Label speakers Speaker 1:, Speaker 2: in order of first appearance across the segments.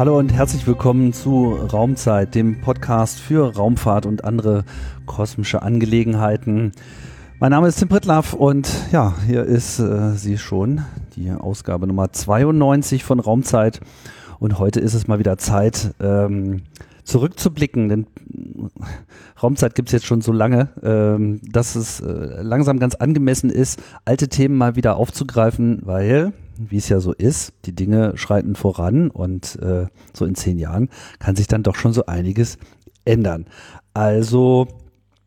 Speaker 1: Hallo und herzlich willkommen zu Raumzeit, dem Podcast für Raumfahrt und andere kosmische Angelegenheiten. Mein Name ist Tim Pritlaff und ja, hier ist äh, sie schon, die Ausgabe Nummer 92 von Raumzeit. Und heute ist es mal wieder Zeit, ähm, zurückzublicken, denn Raumzeit gibt es jetzt schon so lange, ähm, dass es äh, langsam ganz angemessen ist, alte Themen mal wieder aufzugreifen, weil, wie es ja so ist, die Dinge schreiten voran und äh, so in zehn Jahren kann sich dann doch schon so einiges ändern. Also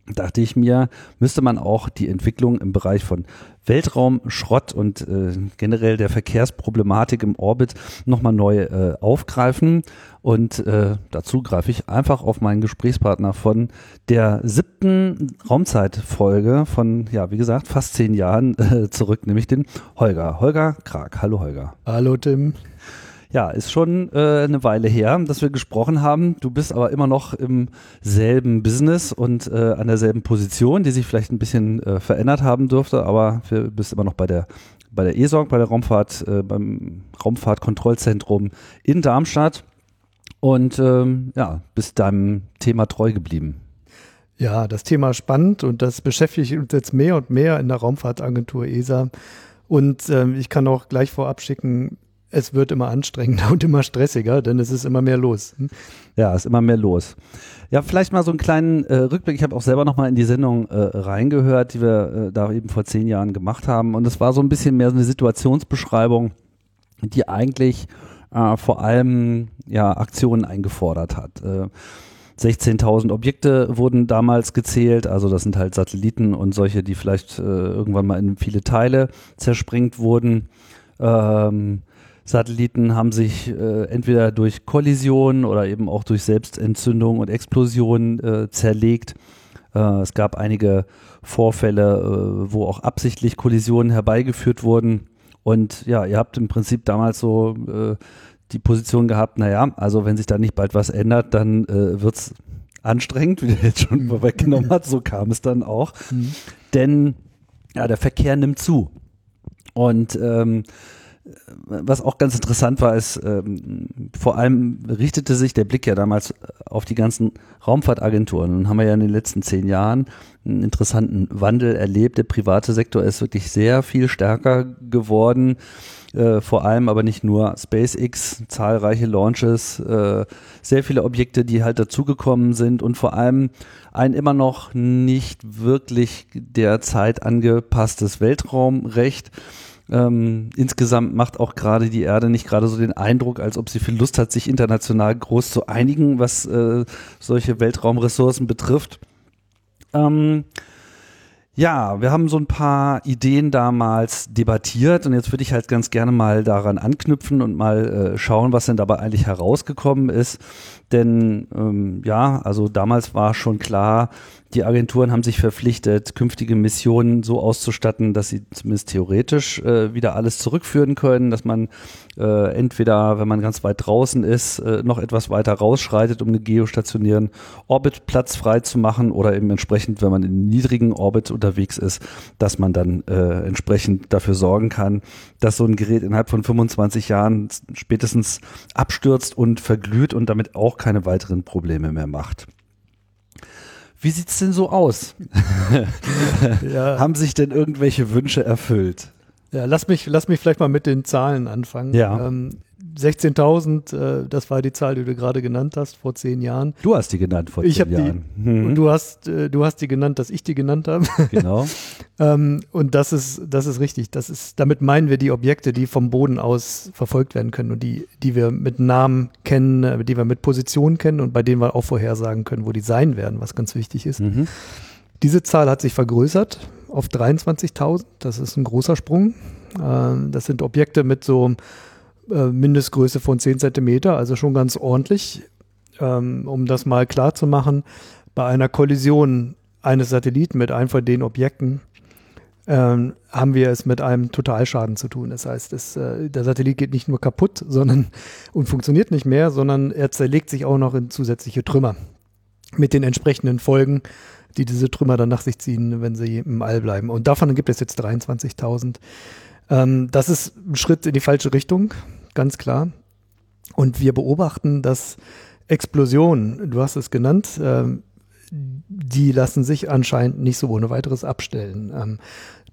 Speaker 1: dachte ich mir, müsste man auch die Entwicklung im Bereich von Weltraum, Schrott und äh, generell der Verkehrsproblematik im Orbit nochmal neu äh, aufgreifen. Und äh, dazu greife ich einfach auf meinen Gesprächspartner von der siebten Raumzeitfolge von, ja, wie gesagt, fast zehn Jahren äh, zurück, nämlich den Holger. Holger Krag. Hallo Holger.
Speaker 2: Hallo Tim.
Speaker 1: Ja, ist schon äh, eine Weile her, dass wir gesprochen haben. Du bist aber immer noch im selben Business und äh, an derselben Position, die sich vielleicht ein bisschen äh, verändert haben dürfte, aber du bist immer noch bei der bei der ESOG, bei der Raumfahrt, äh, beim Raumfahrtkontrollzentrum in Darmstadt und ähm, ja, bist deinem Thema treu geblieben.
Speaker 2: Ja, das Thema spannend und das beschäftigt uns jetzt mehr und mehr in der Raumfahrtagentur ESA. Und ähm, ich kann auch gleich vorab schicken, es wird immer anstrengender und immer stressiger, denn es ist immer mehr los. Hm?
Speaker 1: Ja, es ist immer mehr los. Ja, vielleicht mal so einen kleinen äh, Rückblick. Ich habe auch selber noch mal in die Sendung äh, reingehört, die wir äh, da eben vor zehn Jahren gemacht haben. Und es war so ein bisschen mehr so eine Situationsbeschreibung, die eigentlich äh, vor allem ja Aktionen eingefordert hat. Äh, 16.000 Objekte wurden damals gezählt, also das sind halt Satelliten und solche, die vielleicht äh, irgendwann mal in viele Teile zersprengt wurden. Ähm, Satelliten haben sich äh, entweder durch Kollision oder eben auch durch Selbstentzündung und Explosion äh, zerlegt. Äh, es gab einige Vorfälle, äh, wo auch absichtlich Kollisionen herbeigeführt wurden. Und ja, ihr habt im Prinzip damals so äh, die Position gehabt, naja, also wenn sich da nicht bald was ändert, dann äh, wird es anstrengend, wie der jetzt schon vorweggenommen hat. So kam es dann auch. Mhm. Denn ja, der Verkehr nimmt zu. Und ähm, was auch ganz interessant war, ist, ähm, vor allem richtete sich der Blick ja damals auf die ganzen Raumfahrtagenturen. Und haben wir ja in den letzten zehn Jahren einen interessanten Wandel erlebt. Der private Sektor ist wirklich sehr viel stärker geworden. Äh, vor allem aber nicht nur SpaceX, zahlreiche Launches, äh, sehr viele Objekte, die halt dazugekommen sind und vor allem ein immer noch nicht wirklich der Zeit angepasstes Weltraumrecht ähm, insgesamt macht auch gerade die Erde nicht gerade so den Eindruck, als ob sie viel Lust hat, sich international groß zu einigen, was äh, solche Weltraumressourcen betrifft. Ähm, ja, wir haben so ein paar Ideen damals debattiert und jetzt würde ich halt ganz gerne mal daran anknüpfen und mal äh, schauen, was denn dabei eigentlich herausgekommen ist. Denn ähm, ja, also damals war schon klar, die Agenturen haben sich verpflichtet, künftige Missionen so auszustatten, dass sie zumindest theoretisch äh, wieder alles zurückführen können, dass man äh, entweder, wenn man ganz weit draußen ist, äh, noch etwas weiter rausschreitet, um einen geostationären Orbitplatz frei zu machen oder eben entsprechend, wenn man in niedrigen Orbit unterwegs ist, dass man dann äh, entsprechend dafür sorgen kann, dass so ein Gerät innerhalb von 25 Jahren spätestens abstürzt und verglüht und damit auch keine weiteren Probleme mehr macht. Wie sieht es denn so aus? ja. Haben sich denn irgendwelche Wünsche erfüllt?
Speaker 2: Ja, lass mich, lass mich vielleicht mal mit den Zahlen anfangen.
Speaker 1: Ja.
Speaker 2: Ähm, 16.000, äh, das war die Zahl, die du gerade genannt hast, vor zehn Jahren.
Speaker 1: Du hast die genannt vor
Speaker 2: ich
Speaker 1: zehn Jahren.
Speaker 2: Die, mhm. Und du hast, äh, du hast die genannt, dass ich die genannt habe.
Speaker 1: Genau.
Speaker 2: ähm, und das ist, das ist richtig. Das ist, damit meinen wir die Objekte, die vom Boden aus verfolgt werden können und die, die wir mit Namen kennen, äh, die wir mit Positionen kennen und bei denen wir auch vorhersagen können, wo die sein werden, was ganz wichtig ist. Mhm. Diese Zahl hat sich vergrößert auf 23.000. Das ist ein großer Sprung. Ähm, das sind Objekte mit so äh, Mindestgröße von 10 Zentimeter, also schon ganz ordentlich. Ähm, um das mal klar zu machen, bei einer Kollision eines Satelliten mit einem von den Objekten ähm, haben wir es mit einem Totalschaden zu tun. Das heißt, es, äh, der Satellit geht nicht nur kaputt sondern, und funktioniert nicht mehr, sondern er zerlegt sich auch noch in zusätzliche Trümmer mit den entsprechenden Folgen, die diese Trümmer dann nach sich ziehen, wenn sie im All bleiben. Und davon gibt es jetzt 23.000. Ähm, das ist ein Schritt in die falsche Richtung, ganz klar. Und wir beobachten, dass Explosionen, du hast es genannt, ähm, die lassen sich anscheinend nicht so ohne weiteres abstellen. Ähm,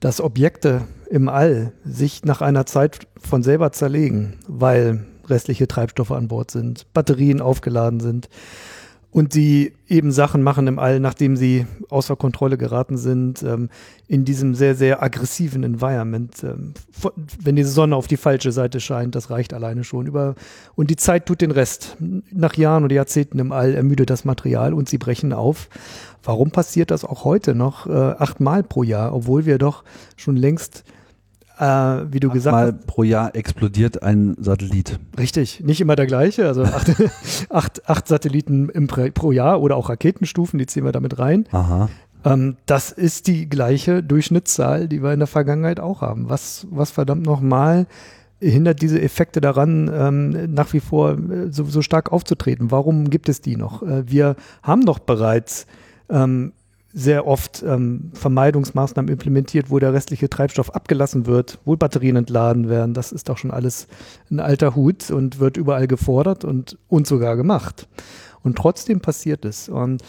Speaker 2: dass Objekte im All sich nach einer Zeit von selber zerlegen, weil restliche Treibstoffe an Bord sind, Batterien aufgeladen sind, und sie eben Sachen machen im All, nachdem sie außer Kontrolle geraten sind, ähm, in diesem sehr, sehr aggressiven Environment. Ähm, wenn die Sonne auf die falsche Seite scheint, das reicht alleine schon. Über, und die Zeit tut den Rest. Nach Jahren oder Jahrzehnten im All ermüdet das Material und sie brechen auf. Warum passiert das auch heute noch äh, achtmal pro Jahr, obwohl wir doch schon längst äh, wie du Acht gesagt
Speaker 1: Mal pro Jahr explodiert ein Satellit.
Speaker 2: Richtig, nicht immer der gleiche. Also acht, acht, acht Satelliten im, pro Jahr oder auch Raketenstufen, die ziehen wir damit rein.
Speaker 1: Aha.
Speaker 2: Ähm, das ist die gleiche Durchschnittszahl, die wir in der Vergangenheit auch haben. Was, was verdammt nochmal hindert diese Effekte daran, ähm, nach wie vor äh, so, so stark aufzutreten? Warum gibt es die noch? Äh, wir haben doch bereits ähm, sehr oft ähm, Vermeidungsmaßnahmen implementiert, wo der restliche Treibstoff abgelassen wird, wo Batterien entladen werden. Das ist doch schon alles ein alter Hut und wird überall gefordert und, und sogar gemacht. Und trotzdem passiert es. Und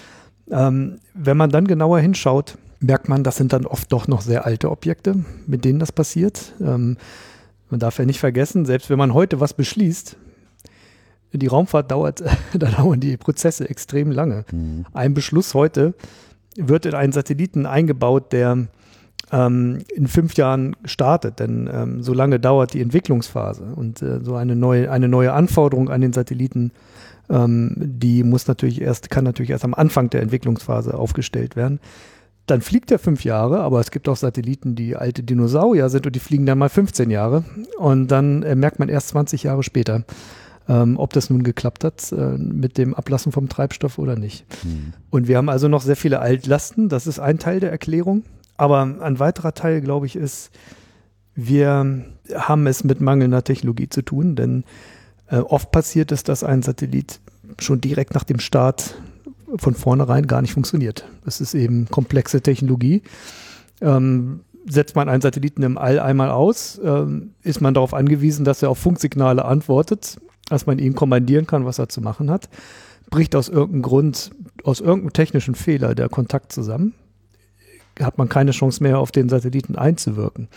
Speaker 2: ähm, wenn man dann genauer hinschaut, merkt man, das sind dann oft doch noch sehr alte Objekte, mit denen das passiert. Ähm, man darf ja nicht vergessen, selbst wenn man heute was beschließt, die Raumfahrt dauert, da dauern die Prozesse extrem lange. Mhm. Ein Beschluss heute wird in einen Satelliten eingebaut, der ähm, in fünf Jahren startet, denn ähm, so lange dauert die Entwicklungsphase. Und äh, so eine neue, eine neue Anforderung an den Satelliten, ähm, die muss natürlich erst, kann natürlich erst am Anfang der Entwicklungsphase aufgestellt werden. Dann fliegt er fünf Jahre, aber es gibt auch Satelliten, die alte Dinosaurier sind und die fliegen dann mal 15 Jahre. Und dann äh, merkt man erst 20 Jahre später, ähm, ob das nun geklappt hat äh, mit dem Ablassen vom Treibstoff oder nicht. Mhm. Und wir haben also noch sehr viele Altlasten, das ist ein Teil der Erklärung. Aber ein weiterer Teil, glaube ich, ist, wir haben es mit mangelnder Technologie zu tun, denn äh, oft passiert es, dass ein Satellit schon direkt nach dem Start von vornherein gar nicht funktioniert. Das ist eben komplexe Technologie. Ähm, setzt man einen Satelliten im All einmal aus, ähm, ist man darauf angewiesen, dass er auf Funksignale antwortet dass man ihn kommandieren kann, was er zu machen hat. Bricht aus irgendeinem Grund, aus irgendeinem technischen Fehler der Kontakt zusammen, hat man keine Chance mehr, auf den Satelliten einzuwirken.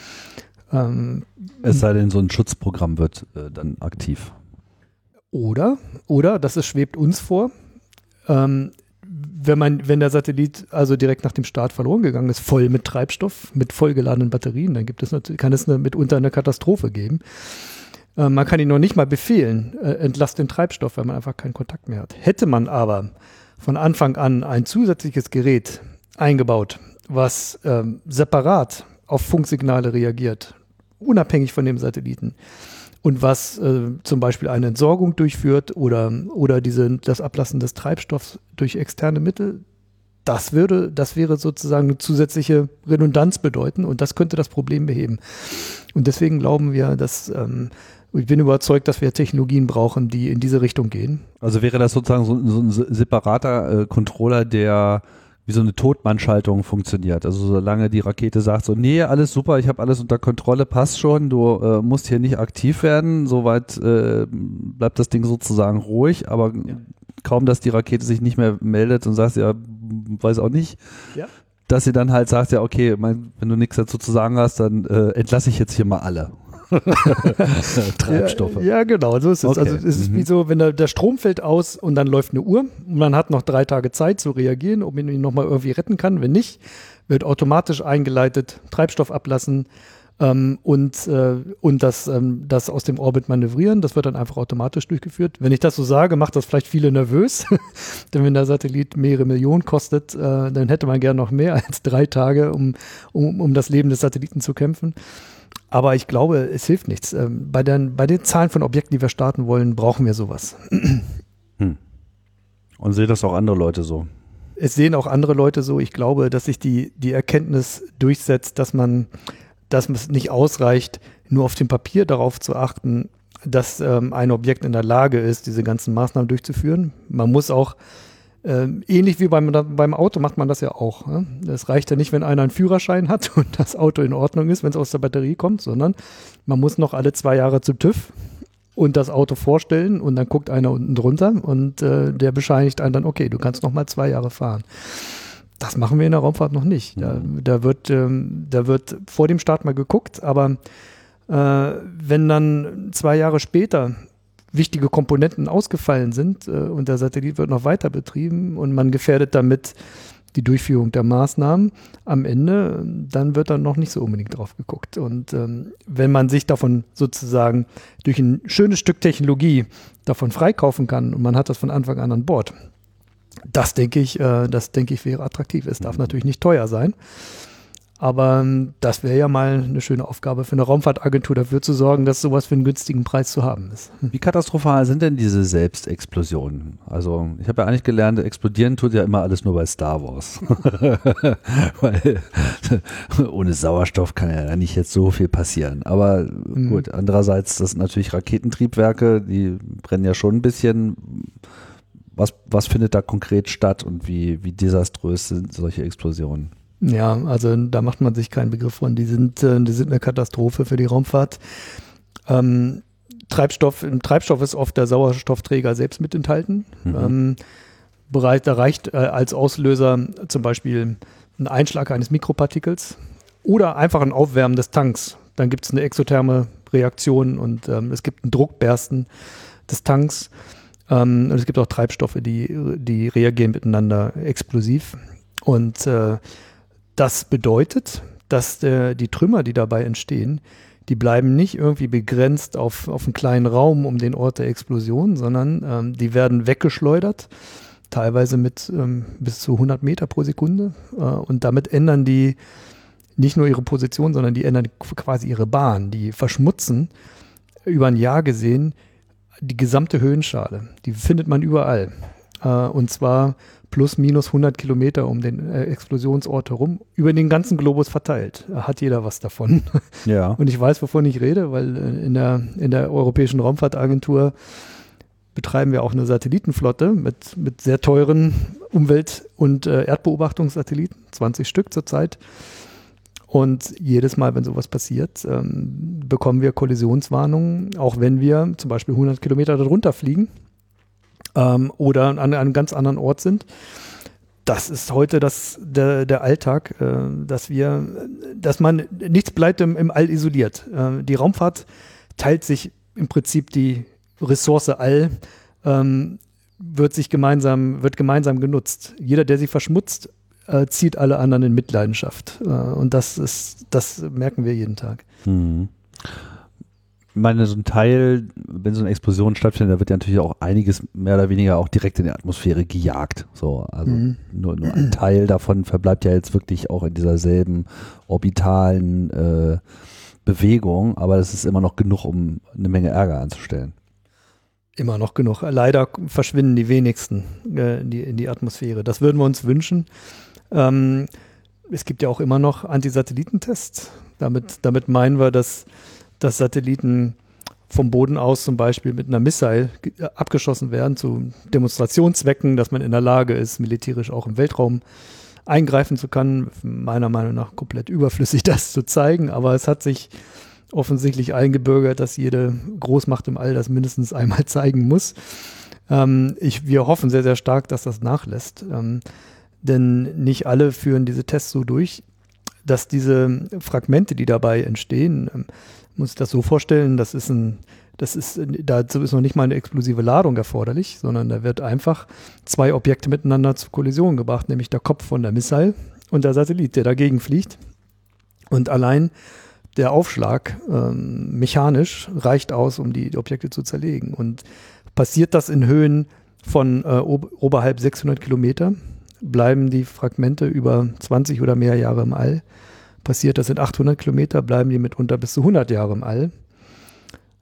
Speaker 1: Ähm, es sei denn, so ein Schutzprogramm wird äh, dann aktiv.
Speaker 2: Oder, oder, das ist, schwebt uns vor, ähm, wenn man, wenn der Satellit also direkt nach dem Start verloren gegangen ist, voll mit Treibstoff, mit vollgeladenen Batterien, dann gibt es natürlich, kann es eine, mitunter eine Katastrophe geben. Äh, man kann ihn noch nicht mal befehlen, äh, den Treibstoff, weil man einfach keinen Kontakt mehr hat. Hätte man aber von Anfang an ein zusätzliches Gerät eingebaut, was ähm, separat auf Funksignale reagiert, unabhängig von dem Satelliten, und was äh, zum Beispiel eine Entsorgung durchführt oder, oder diese, das Ablassen des Treibstoffs durch externe Mittel, das würde, das wäre sozusagen eine zusätzliche Redundanz bedeuten und das könnte das Problem beheben. Und deswegen glauben wir, dass ähm, ich bin überzeugt, dass wir Technologien brauchen, die in diese Richtung gehen.
Speaker 1: Also wäre das sozusagen so, so ein separater äh, Controller, der wie so eine Totmannschaltung funktioniert. Also solange die Rakete sagt so, nee, alles super, ich habe alles unter Kontrolle, passt schon, du äh, musst hier nicht aktiv werden, soweit äh, bleibt das Ding sozusagen ruhig, aber ja. kaum, dass die Rakete sich nicht mehr meldet und sagt, ja, weiß auch nicht, ja. dass sie dann halt sagt, ja, okay, mein, wenn du nichts dazu zu sagen hast, dann äh, entlasse ich jetzt hier mal alle.
Speaker 2: Treibstoffe. Ja, ja, genau, so ist es. Okay. Also es ist mhm. wie so, wenn der, der, Strom fällt aus und dann läuft eine Uhr und man hat noch drei Tage Zeit zu reagieren, ob man ihn nochmal irgendwie retten kann. Wenn nicht, wird automatisch eingeleitet, Treibstoff ablassen, ähm, und, äh, und das, ähm, das aus dem Orbit manövrieren. Das wird dann einfach automatisch durchgeführt. Wenn ich das so sage, macht das vielleicht viele nervös, denn wenn der Satellit mehrere Millionen kostet, äh, dann hätte man gern noch mehr als drei Tage, um, um, um das Leben des Satelliten zu kämpfen. Aber ich glaube, es hilft nichts. Ähm, bei, den, bei den Zahlen von Objekten, die wir starten wollen, brauchen wir sowas.
Speaker 1: Hm. Und sehen das auch andere Leute so?
Speaker 2: Es sehen auch andere Leute so. Ich glaube, dass sich die, die Erkenntnis durchsetzt, dass man, dass es nicht ausreicht, nur auf dem Papier darauf zu achten, dass ähm, ein Objekt in der Lage ist, diese ganzen Maßnahmen durchzuführen. Man muss auch ähnlich wie beim, beim Auto macht man das ja auch. Ne? Es reicht ja nicht, wenn einer einen Führerschein hat und das Auto in Ordnung ist, wenn es aus der Batterie kommt, sondern man muss noch alle zwei Jahre zum TÜV und das Auto vorstellen und dann guckt einer unten drunter und äh, der bescheinigt einen dann, okay, du kannst noch mal zwei Jahre fahren. Das machen wir in der Raumfahrt noch nicht. Da, da wird, ähm, da wird vor dem Start mal geguckt, aber äh, wenn dann zwei Jahre später wichtige Komponenten ausgefallen sind äh, und der Satellit wird noch weiter betrieben und man gefährdet damit die Durchführung der Maßnahmen am Ende, dann wird dann noch nicht so unbedingt drauf geguckt. Und ähm, wenn man sich davon sozusagen durch ein schönes Stück Technologie davon freikaufen kann und man hat das von Anfang an an Bord, das denke ich, äh, das denke ich wäre attraktiv. Es darf natürlich nicht teuer sein. Aber ähm, das wäre ja mal eine schöne Aufgabe für eine Raumfahrtagentur, dafür zu sorgen, dass sowas für einen günstigen Preis zu haben ist.
Speaker 1: Wie katastrophal sind denn diese Selbstexplosionen? Also ich habe ja eigentlich gelernt, explodieren tut ja immer alles nur bei Star Wars. Weil ohne Sauerstoff kann ja nicht jetzt so viel passieren. Aber mhm. gut, andererseits, das sind natürlich Raketentriebwerke, die brennen ja schon ein bisschen. Was, was findet da konkret statt und wie, wie desaströs sind solche Explosionen?
Speaker 2: Ja, also da macht man sich keinen Begriff von. Die sind, äh, die sind eine Katastrophe für die Raumfahrt. Ähm, Treibstoff, im Treibstoff ist oft der Sauerstoffträger selbst mit enthalten. Mhm. Ähm, bereit, da reicht äh, als Auslöser zum Beispiel ein Einschlag eines Mikropartikels oder einfach ein Aufwärmen des Tanks. Dann gibt es eine exotherme Reaktion und ähm, es gibt ein Druckbersten des Tanks. Ähm, und es gibt auch Treibstoffe, die, die reagieren miteinander explosiv. Und äh, das bedeutet, dass der, die Trümmer, die dabei entstehen, die bleiben nicht irgendwie begrenzt auf, auf einen kleinen Raum um den Ort der Explosion, sondern ähm, die werden weggeschleudert, teilweise mit ähm, bis zu 100 Meter pro Sekunde. Äh, und damit ändern die nicht nur ihre Position, sondern die ändern quasi ihre Bahn. Die verschmutzen über ein Jahr gesehen die gesamte Höhenschale. Die findet man überall. Äh, und zwar plus minus 100 Kilometer um den äh, Explosionsort herum, über den ganzen Globus verteilt. Hat jeder was davon. Ja. Und ich weiß, wovon ich rede, weil äh, in, der, in der Europäischen Raumfahrtagentur betreiben wir auch eine Satellitenflotte mit, mit sehr teuren Umwelt- und äh, Erdbeobachtungssatelliten, 20 Stück zurzeit. Und jedes Mal, wenn sowas passiert, ähm, bekommen wir Kollisionswarnungen, auch wenn wir zum Beispiel 100 Kilometer darunter fliegen ähm, oder an, an einem ganz anderen Ort sind. Das ist heute das, der, der Alltag, äh, dass wir, dass man nichts bleibt im, im All isoliert. Äh, die Raumfahrt teilt sich im Prinzip die Ressource All, ähm, wird sich gemeinsam, wird gemeinsam genutzt. Jeder, der sie verschmutzt, äh, zieht alle anderen in Mitleidenschaft. Äh, und das ist, das merken wir jeden Tag. Mhm
Speaker 1: meine, so ein Teil, wenn so eine Explosion stattfindet, da wird ja natürlich auch einiges mehr oder weniger auch direkt in die Atmosphäre gejagt. So, also mhm. nur, nur ein Teil davon verbleibt ja jetzt wirklich auch in dieser selben orbitalen äh, Bewegung, aber es ist immer noch genug, um eine Menge Ärger anzustellen.
Speaker 2: Immer noch genug. Leider verschwinden die wenigsten äh, in, die, in die Atmosphäre. Das würden wir uns wünschen. Ähm, es gibt ja auch immer noch Antisatellitentests. Damit, damit meinen wir, dass dass Satelliten vom Boden aus zum Beispiel mit einer Missile äh, abgeschossen werden zu Demonstrationszwecken, dass man in der Lage ist, militärisch auch im Weltraum eingreifen zu können. Meiner Meinung nach komplett überflüssig, das zu zeigen, aber es hat sich offensichtlich eingebürgert, dass jede Großmacht im All das mindestens einmal zeigen muss. Ähm, ich, wir hoffen sehr, sehr stark, dass das nachlässt, ähm, denn nicht alle führen diese Tests so durch, dass diese Fragmente, die dabei entstehen, ähm, muss ich das so vorstellen, das ist ein, das ist, dazu ist noch nicht mal eine explosive Ladung erforderlich, sondern da wird einfach zwei Objekte miteinander zur Kollision gebracht, nämlich der Kopf von der Missile und der Satellit, der dagegen fliegt. Und allein der Aufschlag ähm, mechanisch reicht aus, um die, Objekte zu zerlegen. Und passiert das in Höhen von äh, ober, oberhalb 600 Kilometer, bleiben die Fragmente über 20 oder mehr Jahre im All passiert das in 800 Kilometer, bleiben die mitunter bis zu 100 Jahre im All.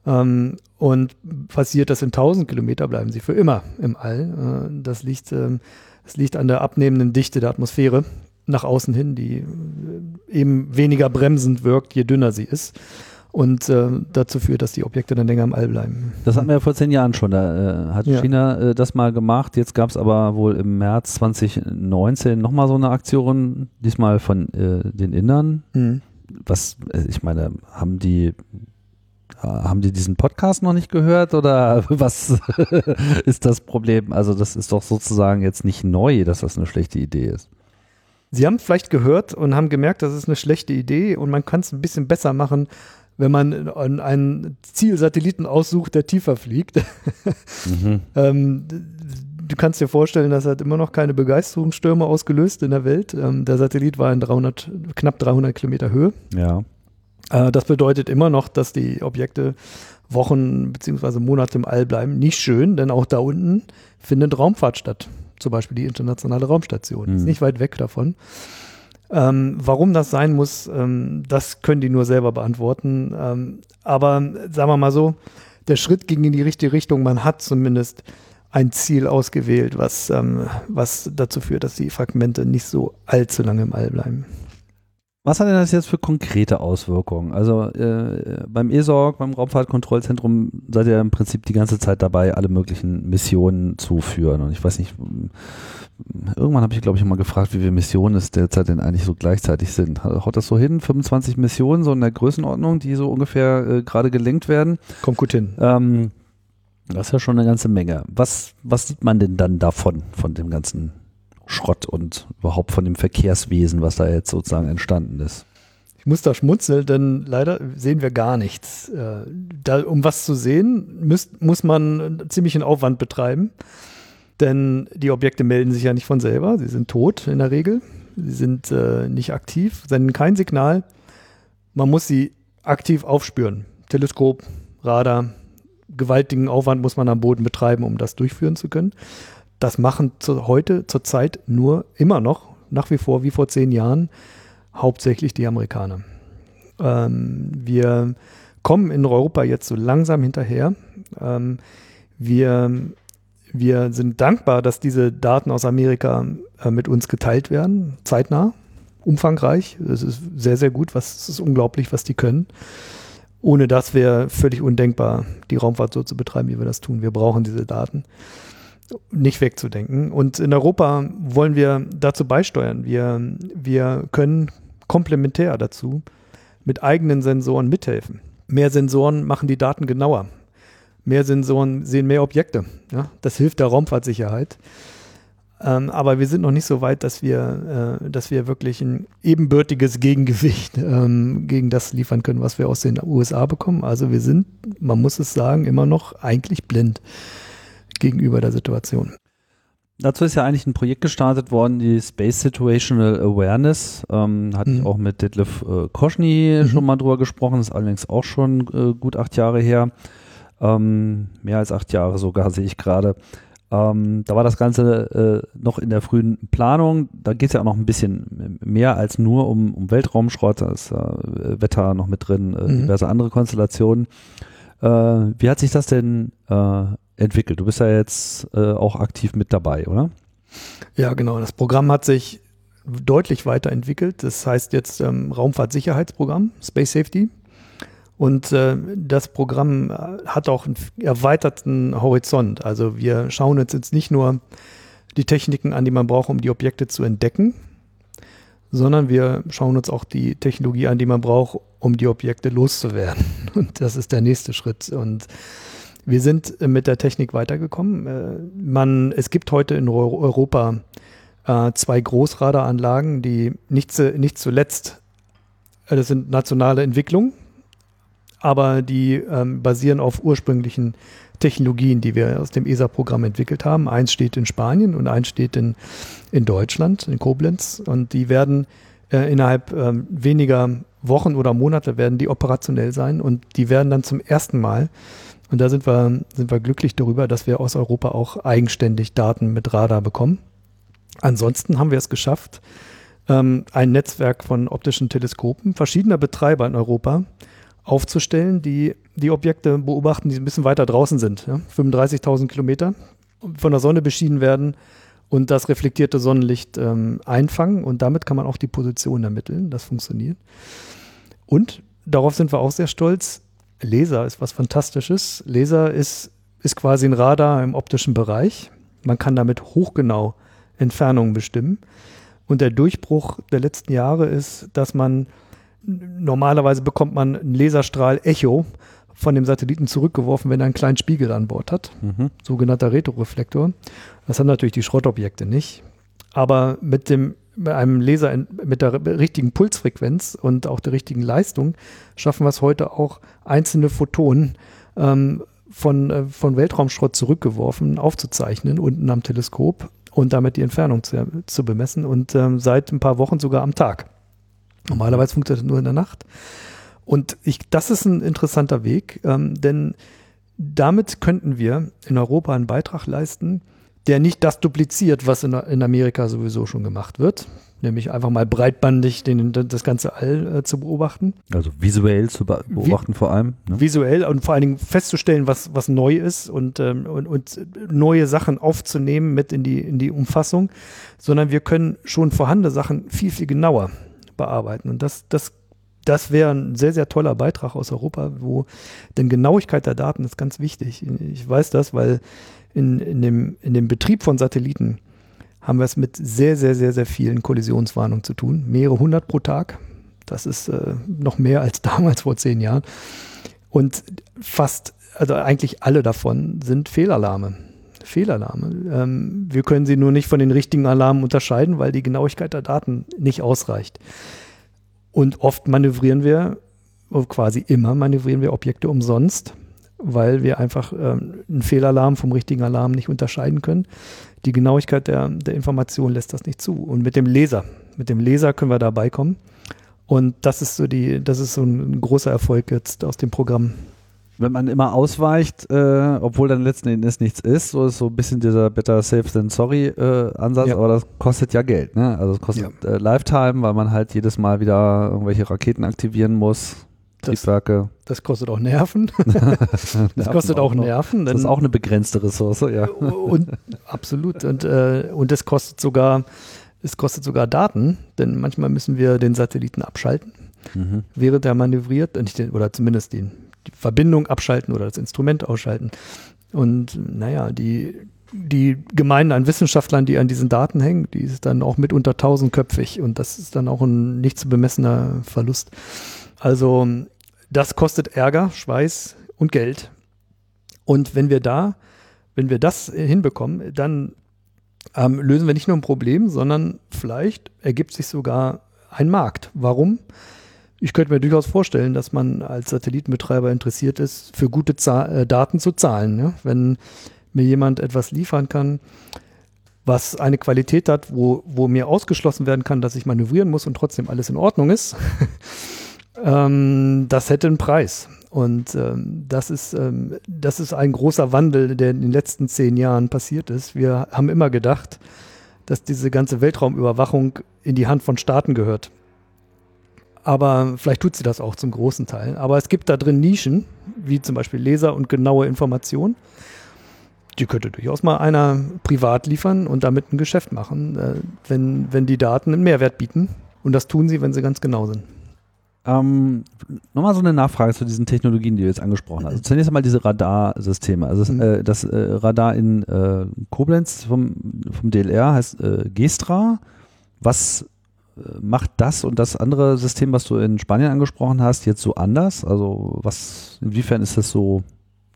Speaker 2: Ähm, und passiert das in 1000 Kilometer, bleiben sie für immer im All. Äh, das, liegt, äh, das liegt an der abnehmenden Dichte der Atmosphäre nach außen hin, die äh, eben weniger bremsend wirkt, je dünner sie ist und äh, dazu führt, dass die Objekte dann länger im All bleiben.
Speaker 1: Das hatten wir ja vor zehn Jahren schon. Da äh, hat ja. China äh, das mal gemacht. Jetzt gab es aber wohl im März 2019 nochmal so eine Aktion, diesmal von äh, den Innern. Mhm. Was, äh, ich meine, haben die haben die diesen Podcast noch nicht gehört oder was ist das Problem? Also das ist doch sozusagen jetzt nicht neu, dass das eine schlechte Idee ist.
Speaker 2: Sie haben vielleicht gehört und haben gemerkt, das ist eine schlechte Idee und man kann es ein bisschen besser machen, wenn man einen Zielsatelliten aussucht, der tiefer fliegt. Mhm. ähm, du kannst dir vorstellen, das hat immer noch keine Begeisterungsstürme ausgelöst in der Welt. Ähm, der Satellit war in 300, knapp 300 Kilometer Höhe.
Speaker 1: Ja.
Speaker 2: Äh, das bedeutet immer noch, dass die Objekte Wochen bzw. Monate im All bleiben. Nicht schön, denn auch da unten findet Raumfahrt statt zum Beispiel die internationale Raumstation. Mhm. Ist nicht weit weg davon. Ähm, warum das sein muss, ähm, das können die nur selber beantworten. Ähm, aber sagen wir mal so, der Schritt ging in die richtige Richtung. Man hat zumindest ein Ziel ausgewählt, was, ähm, was dazu führt, dass die Fragmente nicht so allzu lange im All bleiben.
Speaker 1: Was hat denn das jetzt für konkrete Auswirkungen? Also äh, beim ESOG, beim Raumfahrtkontrollzentrum, seid ihr im Prinzip die ganze Zeit dabei, alle möglichen Missionen zu führen. Und ich weiß nicht, irgendwann habe ich, glaube ich, mal gefragt, wie viele Missionen es derzeit denn eigentlich so gleichzeitig sind. Haut das so hin? 25 Missionen, so in der Größenordnung, die so ungefähr äh, gerade gelenkt werden?
Speaker 2: Kommt gut hin.
Speaker 1: Ähm, das ist ja schon eine ganze Menge. Was, was sieht man denn dann davon, von dem ganzen Schrott und überhaupt von dem Verkehrswesen, was da jetzt sozusagen entstanden ist.
Speaker 2: Ich muss da schmunzeln, denn leider sehen wir gar nichts. Äh, da, um was zu sehen, müsst, muss man ziemlichen Aufwand betreiben. Denn die Objekte melden sich ja nicht von selber. Sie sind tot in der Regel. Sie sind äh, nicht aktiv, senden kein Signal. Man muss sie aktiv aufspüren. Teleskop, Radar, gewaltigen Aufwand muss man am Boden betreiben, um das durchführen zu können. Das machen zu, heute zurzeit nur immer noch, nach wie vor wie vor zehn Jahren, hauptsächlich die Amerikaner. Ähm, wir kommen in Europa jetzt so langsam hinterher. Ähm, wir, wir sind dankbar, dass diese Daten aus Amerika äh, mit uns geteilt werden, zeitnah, umfangreich. Es ist sehr, sehr gut. Es ist unglaublich, was die können. Ohne das wäre völlig undenkbar, die Raumfahrt so zu betreiben, wie wir das tun. Wir brauchen diese Daten nicht wegzudenken. Und in Europa wollen wir dazu beisteuern. Wir, wir können komplementär dazu mit eigenen Sensoren mithelfen. Mehr Sensoren machen die Daten genauer. Mehr Sensoren sehen mehr Objekte. Ja? Das hilft der Raumfahrtsicherheit. Ähm, aber wir sind noch nicht so weit, dass wir, äh, dass wir wirklich ein ebenbürtiges Gegengewicht ähm, gegen das liefern können, was wir aus den USA bekommen. Also wir sind, man muss es sagen, immer noch eigentlich blind gegenüber der Situation.
Speaker 1: Dazu ist ja eigentlich ein Projekt gestartet worden, die Space Situational Awareness. Ähm, hatte mhm. ich auch mit Detlef äh, Koschny mhm. schon mal drüber gesprochen, das ist allerdings auch schon äh, gut acht Jahre her. Ähm, mehr als acht Jahre sogar, sehe ich gerade. Ähm, da war das Ganze äh, noch in der frühen Planung. Da geht es ja auch noch ein bisschen mehr als nur um, um Weltraumschrott. Da ist äh, Wetter noch mit drin, äh, mhm. diverse andere Konstellationen. Äh, wie hat sich das denn äh, entwickelt. Du bist ja jetzt äh, auch aktiv mit dabei, oder?
Speaker 2: Ja, genau. Das Programm hat sich deutlich weiterentwickelt. Das heißt jetzt ähm, Raumfahrtsicherheitsprogramm, Space Safety. Und äh, das Programm äh, hat auch einen erweiterten Horizont. Also wir schauen uns jetzt nicht nur die Techniken an, die man braucht, um die Objekte zu entdecken, sondern wir schauen uns auch die Technologie an, die man braucht, um die Objekte loszuwerden. Und das ist der nächste Schritt. Und wir sind äh, mit der Technik weitergekommen. Äh, man, es gibt heute in Europa äh, zwei Großradaranlagen, die nicht, nicht zuletzt, das sind nationale Entwicklungen, aber die ähm, basieren auf ursprünglichen Technologien, die wir aus dem ESA-Programm entwickelt haben. Eins steht in Spanien und eins steht in, in Deutschland, in Koblenz. Und die werden innerhalb äh, weniger Wochen oder Monate werden die operationell sein und die werden dann zum ersten Mal und da sind wir, sind wir glücklich darüber, dass wir aus Europa auch eigenständig Daten mit Radar bekommen. Ansonsten haben wir es geschafft, ähm, ein Netzwerk von optischen Teleskopen verschiedener Betreiber in Europa aufzustellen, die die Objekte beobachten, die ein bisschen weiter draußen sind. Ja? 35.000 Kilometer von der Sonne beschieden werden und das reflektierte Sonnenlicht ähm, einfangen und damit kann man auch die Position ermitteln. Das funktioniert. Und darauf sind wir auch sehr stolz. Laser ist was Fantastisches. Laser ist, ist quasi ein Radar im optischen Bereich. Man kann damit hochgenau Entfernungen bestimmen. Und der Durchbruch der letzten Jahre ist, dass man normalerweise bekommt man einen Laserstrahl Echo von dem Satelliten zurückgeworfen, wenn er einen kleinen Spiegel an Bord hat,
Speaker 1: Mhm.
Speaker 2: sogenannter Retroreflektor. Das haben natürlich die Schrottobjekte nicht. Aber mit dem mit einem Laser in, mit der richtigen Pulsfrequenz und auch der richtigen Leistung schaffen wir es heute auch, einzelne Photonen ähm, von, äh, von Weltraumschrott zurückgeworfen aufzuzeichnen unten am Teleskop und damit die Entfernung zu, zu bemessen und ähm, seit ein paar Wochen sogar am Tag. Normalerweise funktioniert das nur in der Nacht. Und ich, das ist ein interessanter Weg, ähm, denn damit könnten wir in Europa einen Beitrag leisten, der nicht das dupliziert, was in, in Amerika sowieso schon gemacht wird, nämlich einfach mal breitbandig den, das ganze All äh, zu beobachten,
Speaker 1: Also visuell zu be- beobachten vor allem. Ne?
Speaker 2: visuell und vor allen Dingen festzustellen, was, was neu ist und, ähm, und, und neue Sachen aufzunehmen mit in die, in die Umfassung, sondern wir können schon vorhandene Sachen viel, viel genauer bearbeiten. Und das, das, das wäre ein sehr, sehr toller Beitrag aus Europa, wo, denn Genauigkeit der Daten ist ganz wichtig. Ich weiß das, weil in, in, dem, in dem Betrieb von Satelliten haben wir es mit sehr, sehr, sehr, sehr vielen Kollisionswarnungen zu tun. Mehrere hundert pro Tag. Das ist äh, noch mehr als damals vor zehn Jahren. Und fast, also eigentlich alle davon sind Fehlalarme. Fehlalarme. Ähm, wir können sie nur nicht von den richtigen Alarmen unterscheiden, weil die Genauigkeit der Daten nicht ausreicht. Und oft manövrieren wir, oh, quasi immer manövrieren wir Objekte umsonst, weil wir einfach ähm, einen Fehlalarm vom richtigen Alarm nicht unterscheiden können. Die Genauigkeit der, der Information lässt das nicht zu. Und mit dem Laser, mit dem Laser können wir dabei kommen. Und das ist so die, das ist so ein großer Erfolg jetzt aus dem Programm.
Speaker 1: Wenn man immer ausweicht, äh, obwohl dann letzten Endes nichts ist, so ist so ein bisschen dieser Better Safe than Sorry äh, Ansatz,
Speaker 2: Ja.
Speaker 1: aber das kostet ja Geld, ne? Also es kostet äh, Lifetime, weil man halt jedes Mal wieder irgendwelche Raketen aktivieren muss,
Speaker 2: Das, das kostet auch Nerven. Das kostet auch
Speaker 1: noch.
Speaker 2: Nerven.
Speaker 1: Das ist auch eine begrenzte Ressource, ja.
Speaker 2: und absolut. Und, äh, und es kostet sogar, es kostet sogar Daten, denn manchmal müssen wir den Satelliten abschalten,
Speaker 1: Mhm.
Speaker 2: während er manövriert, äh, oder zumindest den, die Verbindung abschalten oder das Instrument ausschalten. Und naja, die, die Gemeinde an Wissenschaftlern, die an diesen Daten hängen, die ist dann auch mitunter tausendköpfig und das ist dann auch ein nicht zu bemessener Verlust. Also das kostet Ärger, Schweiß und Geld. Und wenn wir da, wenn wir das hinbekommen, dann ähm, lösen wir nicht nur ein Problem, sondern vielleicht ergibt sich sogar ein Markt. Warum? Ich könnte mir durchaus vorstellen, dass man als Satellitenbetreiber interessiert ist, für gute Za äh, Daten zu zahlen. Ja? Wenn mir jemand etwas liefern kann, was eine Qualität hat, wo, wo mir ausgeschlossen werden kann, dass ich manövrieren muss und trotzdem alles in Ordnung ist, ähm, das hätte einen Preis. Und ähm, das, ist, ähm, das ist ein großer Wandel, der in den letzten zehn Jahren passiert ist. Wir haben immer gedacht, dass diese ganze Weltraumüberwachung in die Hand von Staaten gehört. Aber vielleicht tut sie das auch zum großen Teil. Aber es gibt da drin Nischen, wie zum Beispiel Laser und genaue Information. Die könnte durchaus mal einer privat liefern und damit ein Geschäft machen, äh, wenn, wenn die Daten einen Mehrwert bieten. Und das tun sie, wenn sie ganz genau sind.
Speaker 1: Ähm, Nochmal so eine Nachfrage zu diesen Technologien, die du jetzt angesprochen hast. Also zunächst einmal diese Radarsysteme. Also das,
Speaker 2: Mhm.
Speaker 1: äh, das äh, Radar in äh, Koblenz vom, vom DLR heißt äh, Gestra. Was macht das und das andere System, was du in Spanien angesprochen hast, jetzt so anders? Also was, inwiefern ist das so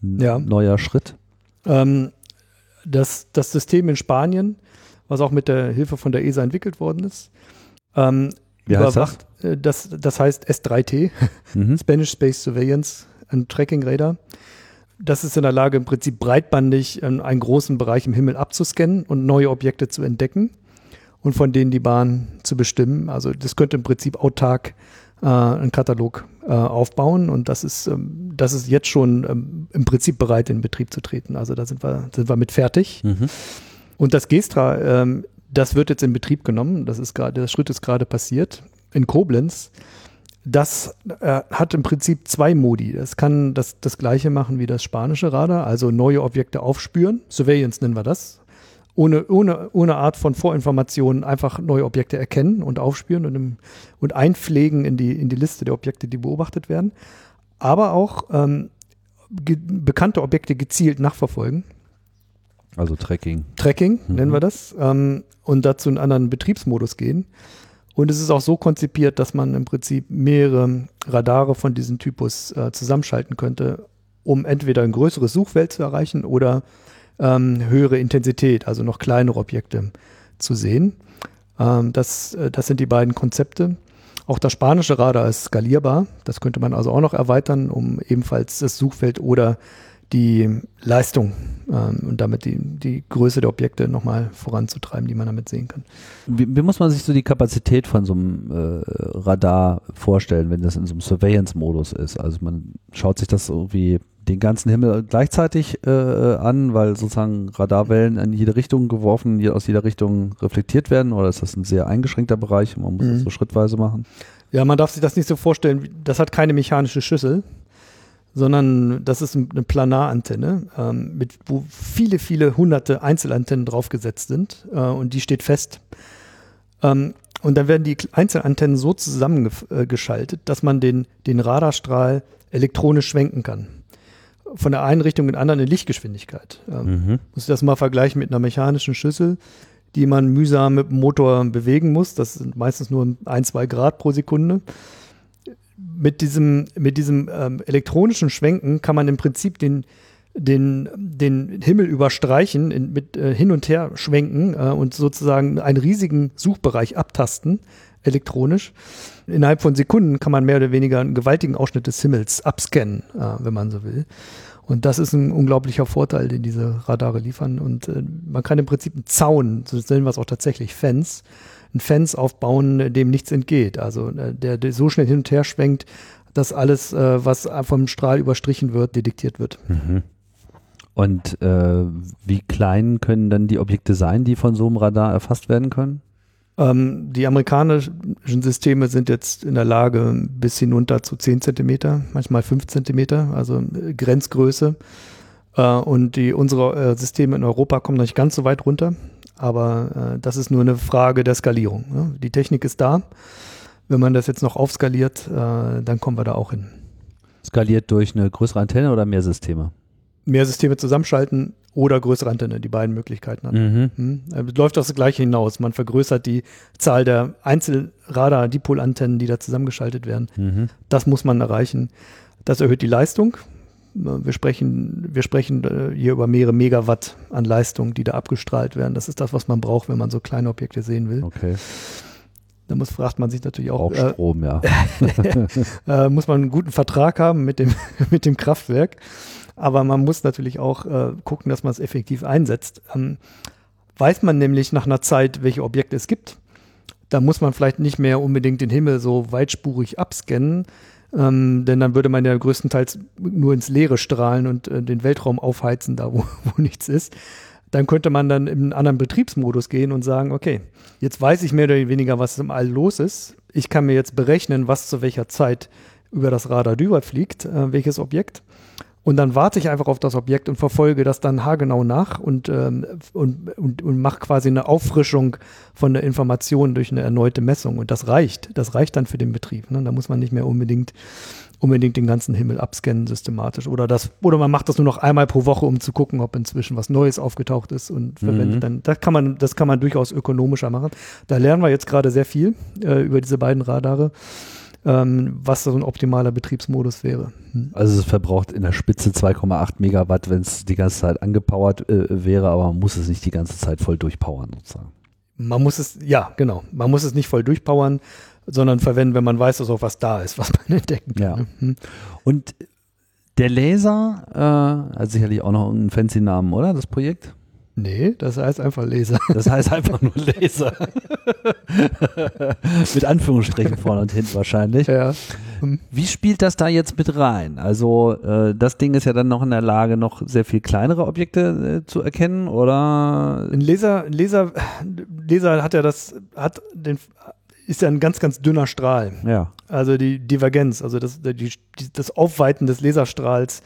Speaker 1: ein
Speaker 2: Ja.
Speaker 1: neuer Schritt?
Speaker 2: Ähm, das, das System in Spanien, was auch mit der Hilfe von der ESA entwickelt worden ist, ähm,
Speaker 1: Wie
Speaker 2: überwacht, das? das heißt S3T,
Speaker 1: Mhm.
Speaker 2: Spanish Space Surveillance and Tracking Radar. Das ist in der Lage, im Prinzip breitbandig einen großen Bereich im Himmel abzuscannen und neue Objekte zu entdecken und von denen die Bahn zu bestimmen. Also das könnte im Prinzip autark äh, einen Katalog äh, aufbauen und das ist, ähm, das ist jetzt schon ähm, im Prinzip bereit, in Betrieb zu treten. Also da sind wir, sind wir mit fertig.
Speaker 1: Mhm.
Speaker 2: Und das Gestra, ähm, das wird jetzt in Betrieb genommen. Das ist gerade, der Schritt ist gerade passiert in Koblenz. Das äh, hat im Prinzip zwei Modi. Das kann das, das gleiche machen wie das spanische Radar, also neue Objekte aufspüren. Surveillance nennen wir das. Ohne, ohne, ohne Art von Vorinformationen einfach neue Objekte erkennen und aufspüren und, im, und einpflegen in die, in die Liste der Objekte, die beobachtet werden. Aber auch ähm, bekannte Objekte gezielt nachverfolgen.
Speaker 1: Also Tracking.
Speaker 2: Tracking
Speaker 1: Mhm.
Speaker 2: nennen wir das, ähm, und dazu in einen anderen Betriebsmodus gehen. Und es ist auch so konzipiert, dass man im Prinzip mehrere Radare von diesem Typus äh, zusammenschalten könnte, um entweder ein größeres Suchfeld zu erreichen oder ähm, höhere Intensität, also noch kleinere Objekte zu sehen. Ähm, das, äh, das sind die beiden Konzepte. Auch das spanische Radar ist skalierbar. Das könnte man also auch noch erweitern, um ebenfalls das Suchfeld oder die Leistung ähm, und damit die, die Größe der Objekte nochmal voranzutreiben, die man damit sehen kann.
Speaker 1: Wie, wie, muss man sich so die Kapazität von so einem äh, Radar vorstellen, wenn das in so einem Surveillance-Modus ist? Also man schaut sich das irgendwie den ganzen Himmel gleichzeitig äh, an, weil sozusagen Radarwellen in jede Richtung geworfen, aus jeder Richtung reflektiert werden? Oder ist das ein sehr eingeschränkter Bereich und man muss mhm. das so schrittweise machen?
Speaker 2: Ja, man darf sich das nicht so vorstellen. Das hat keine mechanische Schüssel, sondern das ist eine Planarantenne, ähm, mit, wo viele, viele hunderte Einzelantennen draufgesetzt sind äh, und die steht fest. Ähm, und dann werden die Einzelantennen so zusammengeschaltet, dass man den, den Radarstrahl elektronisch schwenken kann von der einen Richtung in die andere in Lichtgeschwindigkeit. Ähm, mhm. Muss ich das mal vergleichen mit einer mechanischen Schüssel, die man mühsam mit dem Motor bewegen muss. Das sind meistens nur ein, zwei Grad pro Sekunde. Mit diesem, mit diesem ähm, elektronischen Schwenken kann man im Prinzip den, den, den Himmel überstreichen, in, mit äh, hin und her schwenken äh, und sozusagen einen riesigen Suchbereich abtasten, elektronisch. Innerhalb von Sekunden kann man mehr oder weniger einen gewaltigen Ausschnitt des Himmels abscannen, äh, wenn man so will. Und das ist ein unglaublicher Vorteil, den diese Radare liefern. Und äh, man kann im Prinzip einen Zaun, so nennen wir es auch tatsächlich, Fans, ein Fans aufbauen, dem nichts entgeht. Also äh, der, der so schnell hin und her schwenkt, dass alles, äh, was vom Strahl überstrichen wird, detektiert wird. Mhm.
Speaker 1: Und äh, wie klein können dann die Objekte sein, die von so einem Radar erfasst werden können?
Speaker 2: Ähm, die amerikanischen Systeme sind jetzt in der Lage bis hinunter zu 10 Zentimeter, manchmal 5 Zentimeter, also äh, Grenzgröße. Äh, und die, unsere äh, Systeme in Europa kommen noch nicht ganz so weit runter, aber äh, das ist nur eine Frage der Skalierung. Ne? Die Technik ist da. Wenn man das jetzt noch aufskaliert, äh, dann kommen wir da auch hin.
Speaker 1: Skaliert durch eine größere Antenne oder mehr Systeme?
Speaker 2: Mehr Systeme zusammenschalten oder größere Antenne, die beiden Möglichkeiten hat. Mhm. Hm? Äh, läuft das Gleiche hinaus. Man vergrößert die Zahl der Einzelradar-Dipol-Antennen, die da zusammengeschaltet werden. Mhm. Das muss man erreichen. Das erhöht die Leistung. Wir sprechen, wir sprechen äh, hier über mehrere Megawatt an Leistung, die da abgestrahlt werden. Das ist das, was man braucht, wenn man so kleine Objekte sehen will.
Speaker 1: Okay.
Speaker 2: Da muss, fragt man sich natürlich auch.
Speaker 1: Auch Strom, äh,
Speaker 2: ja. äh, muss man einen guten Vertrag haben mit dem, mit dem Kraftwerk. Aber man muss natürlich auch äh, gucken, dass man es effektiv einsetzt. Ähm, weiß man nämlich nach einer Zeit, welche Objekte es gibt, da muss man vielleicht nicht mehr unbedingt den Himmel so weitspurig abscannen, ähm, denn dann würde man ja größtenteils nur ins Leere strahlen und äh, den Weltraum aufheizen, da wo, wo nichts ist. Dann könnte man dann in einen anderen Betriebsmodus gehen und sagen, okay, jetzt weiß ich mehr oder weniger, was im All los ist. Ich kann mir jetzt berechnen, was zu welcher Zeit über das Radar drüber fliegt, äh, welches Objekt. Und dann warte ich einfach auf das Objekt und verfolge das dann haargenau nach und, ähm, und, und, und mache quasi eine Auffrischung von der Information durch eine erneute Messung. Und das reicht. Das reicht dann für den Betrieb. Ne? Da muss man nicht mehr unbedingt unbedingt den ganzen Himmel abscannen systematisch oder das oder man macht das nur noch einmal pro Woche um zu gucken ob inzwischen was Neues aufgetaucht ist und verwendet mhm. dann das kann man das kann man durchaus ökonomischer machen da lernen wir jetzt gerade sehr viel äh, über diese beiden Radare ähm, was so ein optimaler Betriebsmodus wäre.
Speaker 1: Hm. Also es verbraucht in der Spitze 2,8 Megawatt, wenn es die ganze Zeit angepowert äh, wäre, aber man muss es nicht die ganze Zeit voll durchpowern sozusagen.
Speaker 2: Man muss es, ja, genau. Man muss es nicht voll durchpowern, sondern verwenden, wenn man weiß, dass auch was da ist, was man entdecken kann.
Speaker 1: Ja. Ne? Hm. Und der Laser äh, hat sicherlich auch noch einen fancy Namen, oder? Das Projekt?
Speaker 2: Nee, das heißt einfach Laser.
Speaker 1: Das heißt einfach nur Laser. mit Anführungsstrichen vorne und hinten wahrscheinlich.
Speaker 2: Ja.
Speaker 1: Hm. Wie spielt das da jetzt mit rein? Also äh, das Ding ist ja dann noch in der Lage, noch sehr viel kleinere Objekte äh, zu erkennen, oder?
Speaker 2: Ein Laser, Laser, Laser hat ja das, hat den, ist ja ein ganz, ganz dünner Strahl.
Speaker 1: Ja.
Speaker 2: Also die Divergenz, also das, die, das Aufweiten des Laserstrahls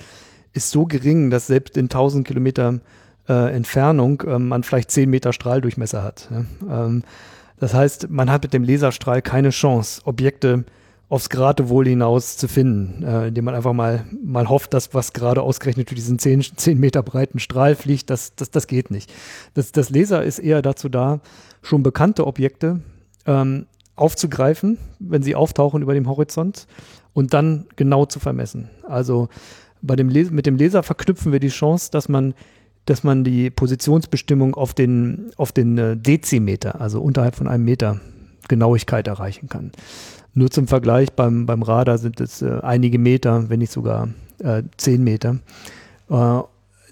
Speaker 2: ist so gering, dass selbst in 1000 Kilometer äh, Entfernung äh, man vielleicht 10 Meter Strahldurchmesser hat. Ja? Ähm, das heißt, man hat mit dem Laserstrahl keine Chance, Objekte aufs Geratewohl hinaus zu finden, äh, indem man einfach mal, mal hofft, dass was gerade ausgerechnet für diesen 10, 10 Meter breiten Strahl fliegt, das, das, das geht nicht. Das, das Laser ist eher dazu da, schon bekannte Objekte ähm, aufzugreifen, wenn sie auftauchen über dem Horizont und dann genau zu vermessen. Also bei dem mit dem Laser verknüpfen wir die Chance, dass man, dass man die Positionsbestimmung auf den, auf den äh, Dezimeter, also unterhalb von einem Meter Genauigkeit erreichen kann. Nur zum Vergleich, beim, beim Radar sind es äh, einige Meter, wenn nicht sogar äh, zehn Meter. Äh,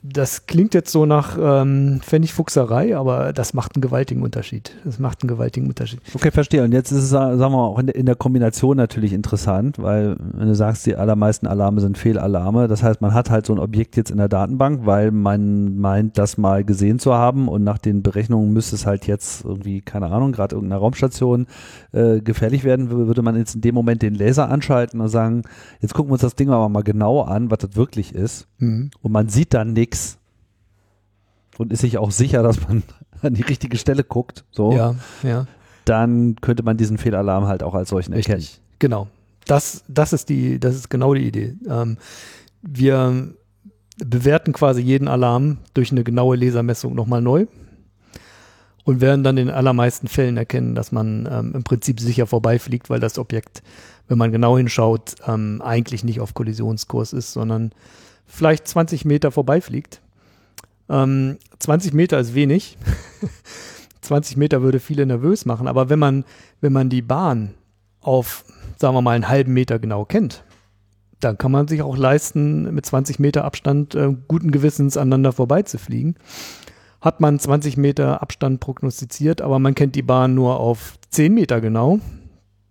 Speaker 2: das klingt jetzt so nach ähm, Pfennigfuchserei, aber das macht einen gewaltigen Unterschied. Das macht einen gewaltigen Unterschied.
Speaker 1: Okay, verstehe. Und jetzt ist es, sagen wir mal, auch in der, in der Kombination natürlich interessant, weil wenn du sagst, die allermeisten Alarme sind Fehlalarme, das heißt, man hat halt so ein Objekt jetzt in der Datenbank, weil man meint, das mal gesehen zu haben und nach den Berechnungen müsste es halt jetzt irgendwie, keine Ahnung, gerade irgendeiner Raumstation äh, gefährlich werden, würde man jetzt in dem Moment den Laser anschalten und sagen, jetzt gucken wir uns das Ding aber mal genau an, was das wirklich ist. Mhm. Und man sieht dann nichts und ist sich auch sicher, dass man an die richtige Stelle guckt, so,
Speaker 2: ja, ja.
Speaker 1: dann könnte man diesen Fehlalarm halt auch als solchen Richtig. erkennen.
Speaker 2: Genau. Das, das ist die, das ist genau die Idee. Ähm, wir bewerten quasi jeden Alarm durch eine genaue Lasermessung nochmal neu und werden dann in allermeisten Fällen erkennen, dass man ähm, im Prinzip sicher vorbeifliegt, weil das Objekt, wenn man genau hinschaut, ähm, eigentlich nicht auf Kollisionskurs ist, sondern vielleicht 20 Meter vorbeifliegt. Ähm, 20 Meter ist wenig. 20 Meter würde viele nervös machen, aber wenn man, wenn man die Bahn auf, sagen wir mal, einen halben Meter genau kennt, dann kann man sich auch leisten, mit 20 Meter Abstand äh, guten Gewissens aneinander vorbeizufliegen. Hat man 20 Meter Abstand prognostiziert, aber man kennt die Bahn nur auf 10 Meter genau,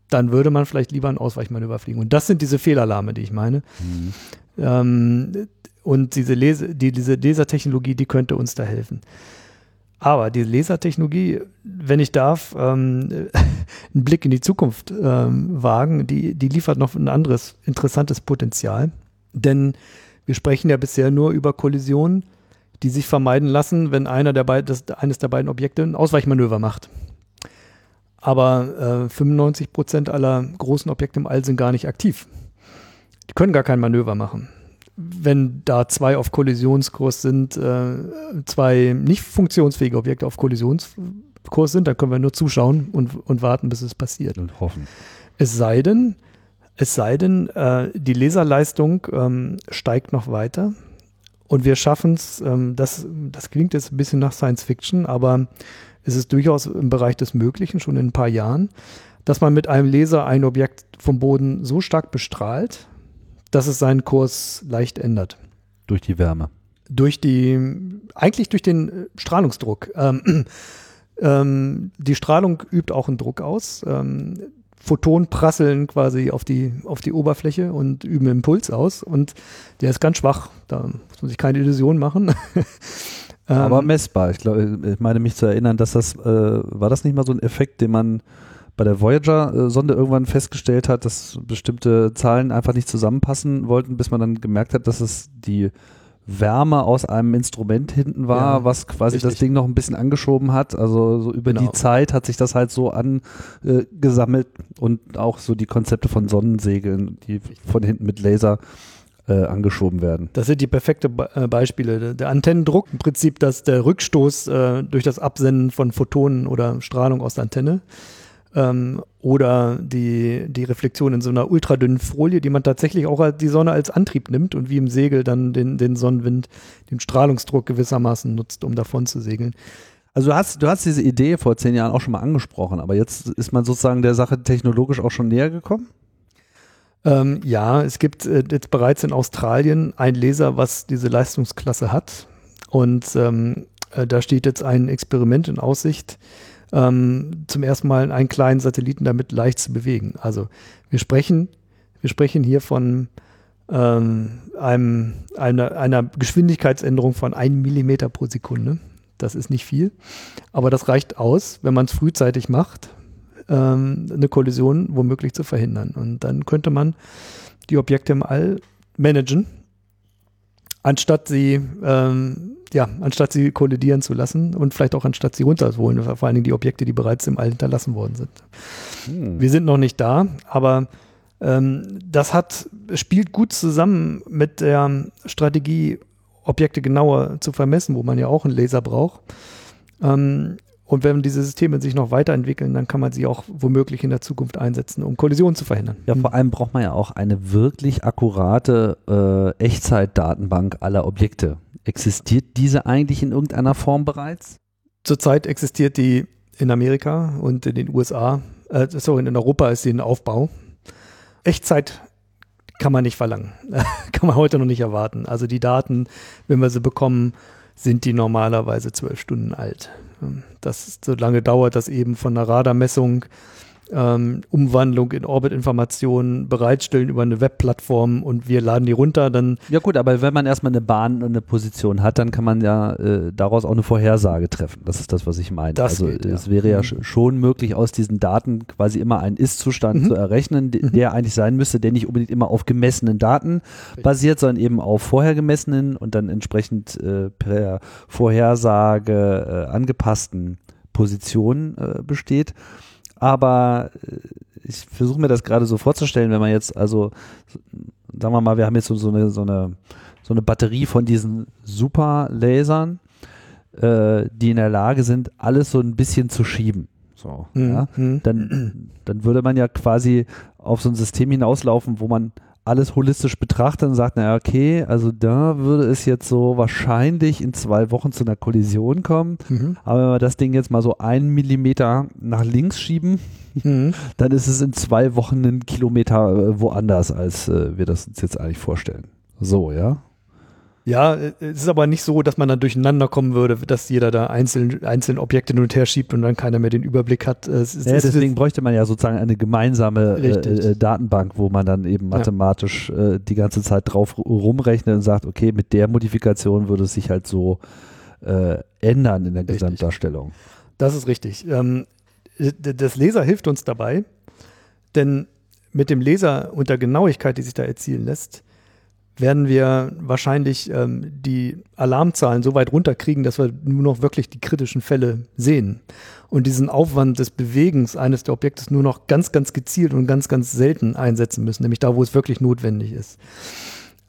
Speaker 2: dann würde man vielleicht lieber ein Ausweichmanöver fliegen. Und das sind diese Fehlalarme, die ich meine. Mhm. Ähm, und diese, Lese, die, diese Lasertechnologie, die könnte uns da helfen. Aber die Lasertechnologie, wenn ich darf, ähm, einen Blick in die Zukunft ähm, wagen, die, die liefert noch ein anderes interessantes Potenzial. Denn wir sprechen ja bisher nur über Kollisionen, die sich vermeiden lassen, wenn einer der beid, das, eines der beiden Objekte ein Ausweichmanöver macht. Aber äh, 95 Prozent aller großen Objekte im All sind gar nicht aktiv. Die können gar kein Manöver machen. Wenn da zwei auf Kollisionskurs sind, äh, zwei nicht funktionsfähige Objekte auf Kollisionskurs sind, dann können wir nur zuschauen und, und warten, bis es passiert.
Speaker 1: Und hoffen.
Speaker 2: Es sei denn, es sei denn, äh, die Laserleistung ähm, steigt noch weiter und wir schaffen es, ähm, das, das klingt jetzt ein bisschen nach Science Fiction, aber es ist durchaus im Bereich des Möglichen, schon in ein paar Jahren, dass man mit einem Laser ein Objekt vom Boden so stark bestrahlt, dass es seinen Kurs leicht ändert.
Speaker 1: Durch die Wärme.
Speaker 2: Durch die, eigentlich durch den äh, Strahlungsdruck. Ähm, ähm, die Strahlung übt auch einen Druck aus. Ähm, Photonen prasseln quasi auf die, auf die Oberfläche und üben Impuls aus. Und der ist ganz schwach. Da muss man sich keine Illusion machen.
Speaker 1: Aber messbar. Ich glaube, ich meine mich zu erinnern, dass das, äh, war das nicht mal so ein Effekt, den man bei der Voyager-Sonde irgendwann festgestellt hat, dass bestimmte Zahlen einfach nicht zusammenpassen wollten, bis man dann gemerkt hat, dass es die Wärme aus einem Instrument hinten war, ja, was quasi richtig. das Ding noch ein bisschen angeschoben hat. Also so über genau. die Zeit hat sich das halt so angesammelt und auch so die Konzepte von Sonnensegeln, die von hinten mit Laser äh, angeschoben werden.
Speaker 2: Das sind die perfekte Be äh, Beispiele. Der Antennendruck im Prinzip, dass der Rückstoß äh, durch das Absenden von Photonen oder Strahlung aus der Antenne ähm, oder die, die Reflexion in so einer ultradünnen Folie, die man tatsächlich auch die Sonne als Antrieb nimmt und wie im Segel dann den, den Sonnenwind, den Strahlungsdruck gewissermaßen nutzt, um davon zu segeln.
Speaker 1: Also du hast, du hast diese Idee vor zehn Jahren auch schon mal angesprochen, aber jetzt ist man sozusagen der Sache technologisch auch schon näher gekommen?
Speaker 2: Ähm, ja, es gibt äh, jetzt bereits in Australien ein Laser, was diese Leistungsklasse hat. Und ähm, äh, da steht jetzt ein Experiment in Aussicht, ähm, zum ersten Mal einen kleinen Satelliten damit leicht zu bewegen. Also wir sprechen, wir sprechen hier von ähm, einem, einer, einer Geschwindigkeitsänderung von einem Millimeter pro Sekunde. Das ist nicht viel, aber das reicht aus, wenn man es frühzeitig macht, ähm, eine Kollision womöglich zu verhindern. Und dann könnte man die Objekte im All managen, anstatt sie ähm, ja, anstatt sie kollidieren zu lassen und vielleicht auch anstatt sie runterzuholen, vor allen Dingen die Objekte, die bereits im All hinterlassen worden sind. Hm. Wir sind noch nicht da, aber ähm, das hat, spielt gut zusammen mit der Strategie, Objekte genauer zu vermessen, wo man ja auch einen Laser braucht. Ähm, Und wenn diese Systeme sich noch weiterentwickeln, dann kann man sie auch womöglich in der Zukunft einsetzen, um Kollisionen zu verhindern.
Speaker 1: Ja, vor allem braucht man ja auch eine wirklich akkurate äh, Echtzeitdatenbank aller Objekte. Existiert diese eigentlich in irgendeiner Form bereits?
Speaker 2: Zurzeit existiert die in Amerika und in den USA, äh, sorry, in Europa ist sie in Aufbau. Echtzeit kann man nicht verlangen. kann man heute noch nicht erwarten. Also die Daten, wenn wir sie bekommen, sind die normalerweise zwölf Stunden alt. Das so lange dauert das eben von einer Radarmessung ähm, Umwandlung in Orbit-Informationen bereitstellen über eine Webplattform und wir laden die runter, dann.
Speaker 1: Ja gut, aber wenn man erstmal eine Bahn und eine Position hat, dann kann man ja äh, daraus auch eine Vorhersage treffen. Das ist das, was ich meine.
Speaker 2: Das
Speaker 1: also
Speaker 2: geht, ja.
Speaker 1: es wäre ja
Speaker 2: Mhm.
Speaker 1: schon möglich, aus diesen Daten quasi immer einen Ist-Zustand
Speaker 2: Mhm.
Speaker 1: zu errechnen,
Speaker 2: Mhm.
Speaker 1: der eigentlich sein müsste, der nicht unbedingt immer auf gemessenen Daten basiert, sondern eben auf vorher gemessenen und dann entsprechend äh, per Vorhersage äh, angepassten Positionen äh, besteht. Aber äh, ich versuche mir das gerade so vorzustellen, wenn man jetzt, also sagen wir mal, wir haben jetzt so, so, eine, so, eine, so eine Batterie von diesen Super-Lasern, äh, die in der Lage sind, alles so ein bisschen zu schieben. So,
Speaker 2: Mhm.
Speaker 1: ja.
Speaker 2: Mhm.
Speaker 1: Dann, dann würde man ja quasi auf so ein System hinauslaufen, wo man alles holistisch betrachtet und sagt, naja, okay, also da würde es jetzt so wahrscheinlich in zwei Wochen zu einer Kollision kommen.
Speaker 2: Mhm.
Speaker 1: Aber wenn wir das Ding jetzt mal so einen Millimeter nach links schieben,
Speaker 2: Mhm.
Speaker 1: dann ist es in zwei Wochen einen Kilometer äh, woanders, als äh, wir das uns jetzt eigentlich vorstellen. So, ja.
Speaker 2: Ja, äh, es ist aber nicht so, dass man dann durcheinander kommen würde, dass jeder da einzeln, einzelne Objekte hin und her schiebt und dann keiner mehr den Überblick hat. Es ist,
Speaker 1: ja
Speaker 2: es ist-
Speaker 1: deswegen bräuchte man ja sozusagen eine gemeinsame äh, äh, Datenbank, wo man dann eben
Speaker 2: Ja.
Speaker 1: mathematisch äh, die ganze Zeit drauf rumrechnet und sagt, okay, mit der Modifikation würde es sich halt so äh, ändern in der
Speaker 2: Richtig.
Speaker 1: Gesamtdarstellung.
Speaker 2: Das ist richtig. Ähm, das Laser hilft uns dabei, denn mit dem Laser und der Genauigkeit, die sich da erzielen lässt, werden wir wahrscheinlich ähm, die Alarmzahlen so weit runterkriegen, dass wir nur noch wirklich die kritischen Fälle sehen. Und diesen Aufwand des Bewegens eines der Objektes nur noch ganz, ganz gezielt und ganz, ganz selten einsetzen müssen, nämlich da, wo es wirklich notwendig ist.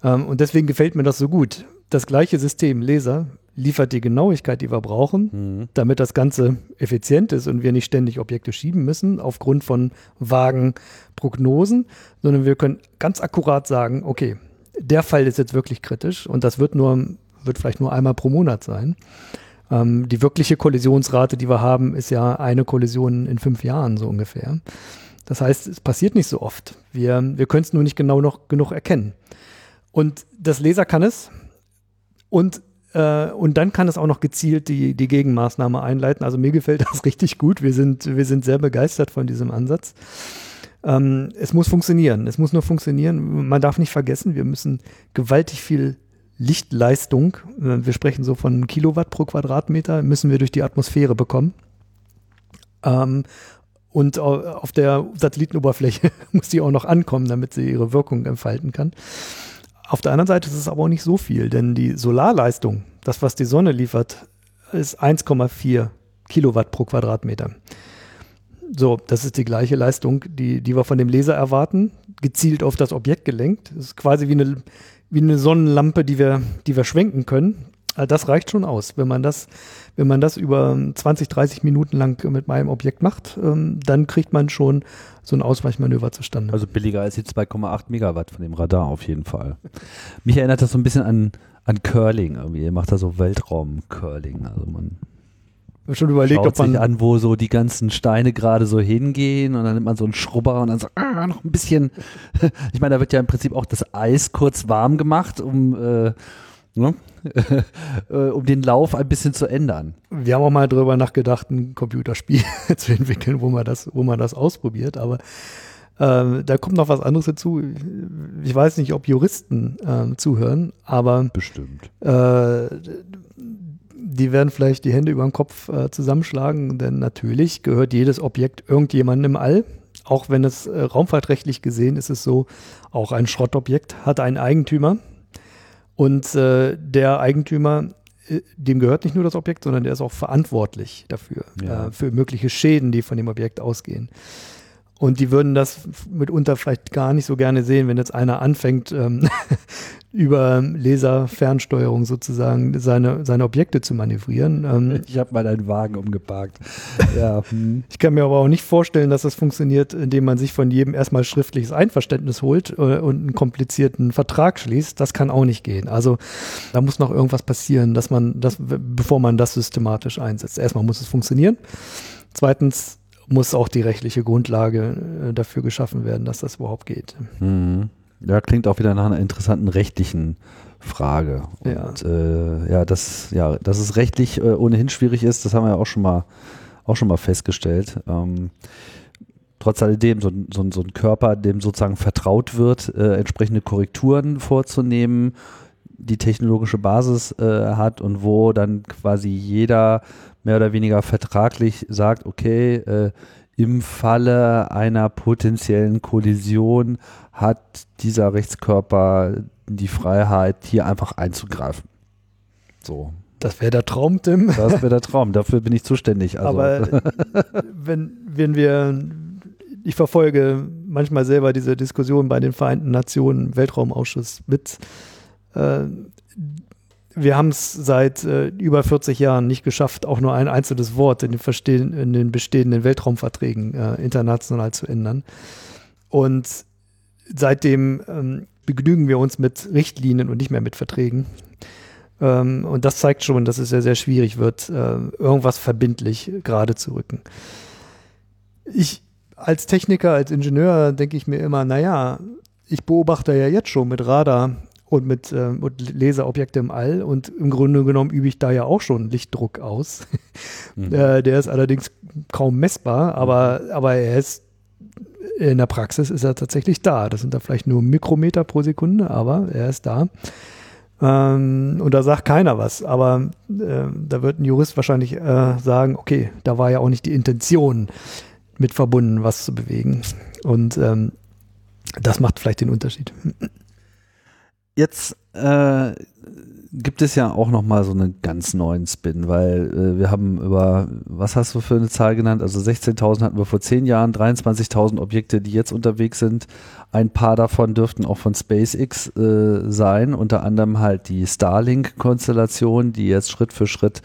Speaker 2: Ähm, und deswegen gefällt mir das so gut. Das gleiche System Laser liefert die Genauigkeit, die wir brauchen, damit das Ganze effizient ist und wir nicht ständig Objekte schieben müssen aufgrund von vagen Prognosen, sondern wir können ganz akkurat sagen, okay, der Fall ist jetzt wirklich kritisch und das wird nur, wird vielleicht nur einmal pro Monat sein. Ähm, die wirkliche Kollisionsrate, die wir haben, ist ja eine Kollision in fünf Jahren so ungefähr. Das heißt, es passiert nicht so oft. Wir, wir können es nur nicht genau noch genug erkennen. Und das Laser kann es. Und, äh, und dann kann es auch noch gezielt die, die Gegenmaßnahme einleiten. Also mir gefällt das richtig gut. Wir sind, wir sind sehr begeistert von diesem Ansatz. Ähm, es muss funktionieren. Es muss nur funktionieren. Man darf nicht vergessen, wir müssen gewaltig viel Lichtleistung, äh, wir sprechen so von Kilowatt pro Quadratmeter, müssen wir durch die Atmosphäre bekommen. Ähm, und au- auf der Satellitenoberfläche muss die auch noch ankommen, damit sie ihre Wirkung entfalten kann. Auf der anderen Seite ist es aber auch nicht so viel, denn die Solarleistung, das, was die Sonne liefert, ist 1,4 Kilowatt pro Quadratmeter. So, das ist die gleiche Leistung, die, die wir von dem Laser erwarten, gezielt auf das Objekt gelenkt. Das ist quasi wie eine, wie eine Sonnenlampe, die wir, die wir schwenken können. Das reicht schon aus. Wenn man das, wenn man das über 20, 30 Minuten lang mit meinem Objekt macht, ähm, dann kriegt man schon so ein Ausweichmanöver zustande.
Speaker 1: Also billiger als die 2,8 Megawatt von dem Radar auf jeden Fall. Mich erinnert das so ein bisschen an, an Curling irgendwie. Ihr macht da so Weltraum-Curling. Also man
Speaker 2: Ich hab schon überlegt,
Speaker 1: schaut
Speaker 2: ob man
Speaker 1: sich an, wo so die ganzen Steine gerade so hingehen und dann nimmt man so einen Schrubber und dann so, ah, noch ein bisschen. Ich meine, da wird ja im Prinzip auch das Eis kurz warm gemacht, um, äh, ne? äh, um den Lauf ein bisschen zu ändern.
Speaker 2: Wir haben auch mal drüber nachgedacht, ein Computerspiel zu entwickeln, wo man das, wo man das ausprobiert, aber ähm, da kommt noch was anderes dazu. Ich weiß nicht, ob Juristen ähm, zuhören, aber
Speaker 1: Bestimmt.
Speaker 2: äh, die werden vielleicht die Hände über den Kopf äh, zusammenschlagen, denn natürlich gehört jedes Objekt irgendjemandem im All. Auch wenn es äh, raumfahrtrechtlich gesehen ist es so, auch ein Schrottobjekt hat einen Eigentümer. Und äh, der Eigentümer, äh, dem gehört nicht nur das Objekt, sondern der ist auch verantwortlich dafür,
Speaker 1: Ja.
Speaker 2: äh, für mögliche Schäden, die von dem Objekt ausgehen. Und die würden das mitunter vielleicht gar nicht so gerne sehen, wenn jetzt einer anfängt, ähm, über Laserfernsteuerung sozusagen seine, seine Objekte zu manövrieren.
Speaker 1: Ähm, ich habe mal einen Wagen umgeparkt.
Speaker 2: ja. Hm. Ich kann mir aber auch nicht vorstellen, dass das funktioniert, indem man sich von jedem erstmal schriftliches Einverständnis holt äh, und einen komplizierten Vertrag schließt. Das kann auch nicht gehen. Also da muss noch irgendwas passieren, dass man das, bevor man das systematisch einsetzt. Erstmal muss es funktionieren. Zweitens muss auch die rechtliche Grundlage äh, dafür geschaffen werden, dass das überhaupt geht.
Speaker 1: Mhm. Ja, klingt auch wieder nach einer interessanten rechtlichen Frage.
Speaker 2: Ja.
Speaker 1: Und äh, ja, das, ja, dass es rechtlich äh, ohnehin schwierig ist, das haben wir ja auch schon mal, auch schon mal festgestellt. Ähm, trotz alledem, so, so, so ein Körper, dem sozusagen vertraut wird, äh, entsprechende Korrekturen vorzunehmen, die technologische Basis äh, hat und wo dann quasi jeder mehr oder weniger vertraglich sagt, okay, äh, im Falle einer potenziellen Kollision hat dieser Rechtskörper die Freiheit, hier einfach einzugreifen. So.
Speaker 2: Das wäre der Traum, Tim.
Speaker 1: Das wäre der Traum, dafür bin ich zuständig.
Speaker 2: Also. Aber wenn, wenn wir, ich verfolge manchmal selber diese Diskussion bei den Vereinten Nationen Weltraumausschuss mit. Äh, wir haben es seit äh, über 40 Jahren nicht geschafft, auch nur ein einzelnes Wort in den, in den bestehenden Weltraumverträgen äh, international zu ändern. Und seitdem ähm, begnügen wir uns mit Richtlinien und nicht mehr mit Verträgen. Ähm, und das zeigt schon, dass es sehr, sehr schwierig wird, äh, irgendwas verbindlich gerade zu rücken. Ich als Techniker, als Ingenieur denke ich mir immer, naja, ich beobachte ja jetzt schon mit Radar und mit äh, und Laserobjekte im All und im Grunde genommen übe ich da ja auch schon Lichtdruck aus. Mhm. äh, der ist allerdings kaum messbar, aber, mhm. aber er ist in der Praxis ist er tatsächlich da. Das sind da vielleicht nur Mikrometer pro Sekunde, aber er ist da. Ähm, und da sagt keiner was. Aber äh, da wird ein Jurist wahrscheinlich äh, sagen, okay, da war ja auch nicht die Intention mit verbunden, was zu bewegen. Und ähm, das macht vielleicht den Unterschied.
Speaker 1: Jetzt äh, gibt es ja auch nochmal so einen ganz neuen Spin, weil äh, wir haben über, was hast du für eine Zahl genannt? Also 16.000 hatten wir vor zehn Jahren, 23.000 Objekte, die jetzt unterwegs sind. Ein paar davon dürften auch von SpaceX äh, sein, unter anderem halt die Starlink-Konstellation, die jetzt Schritt für Schritt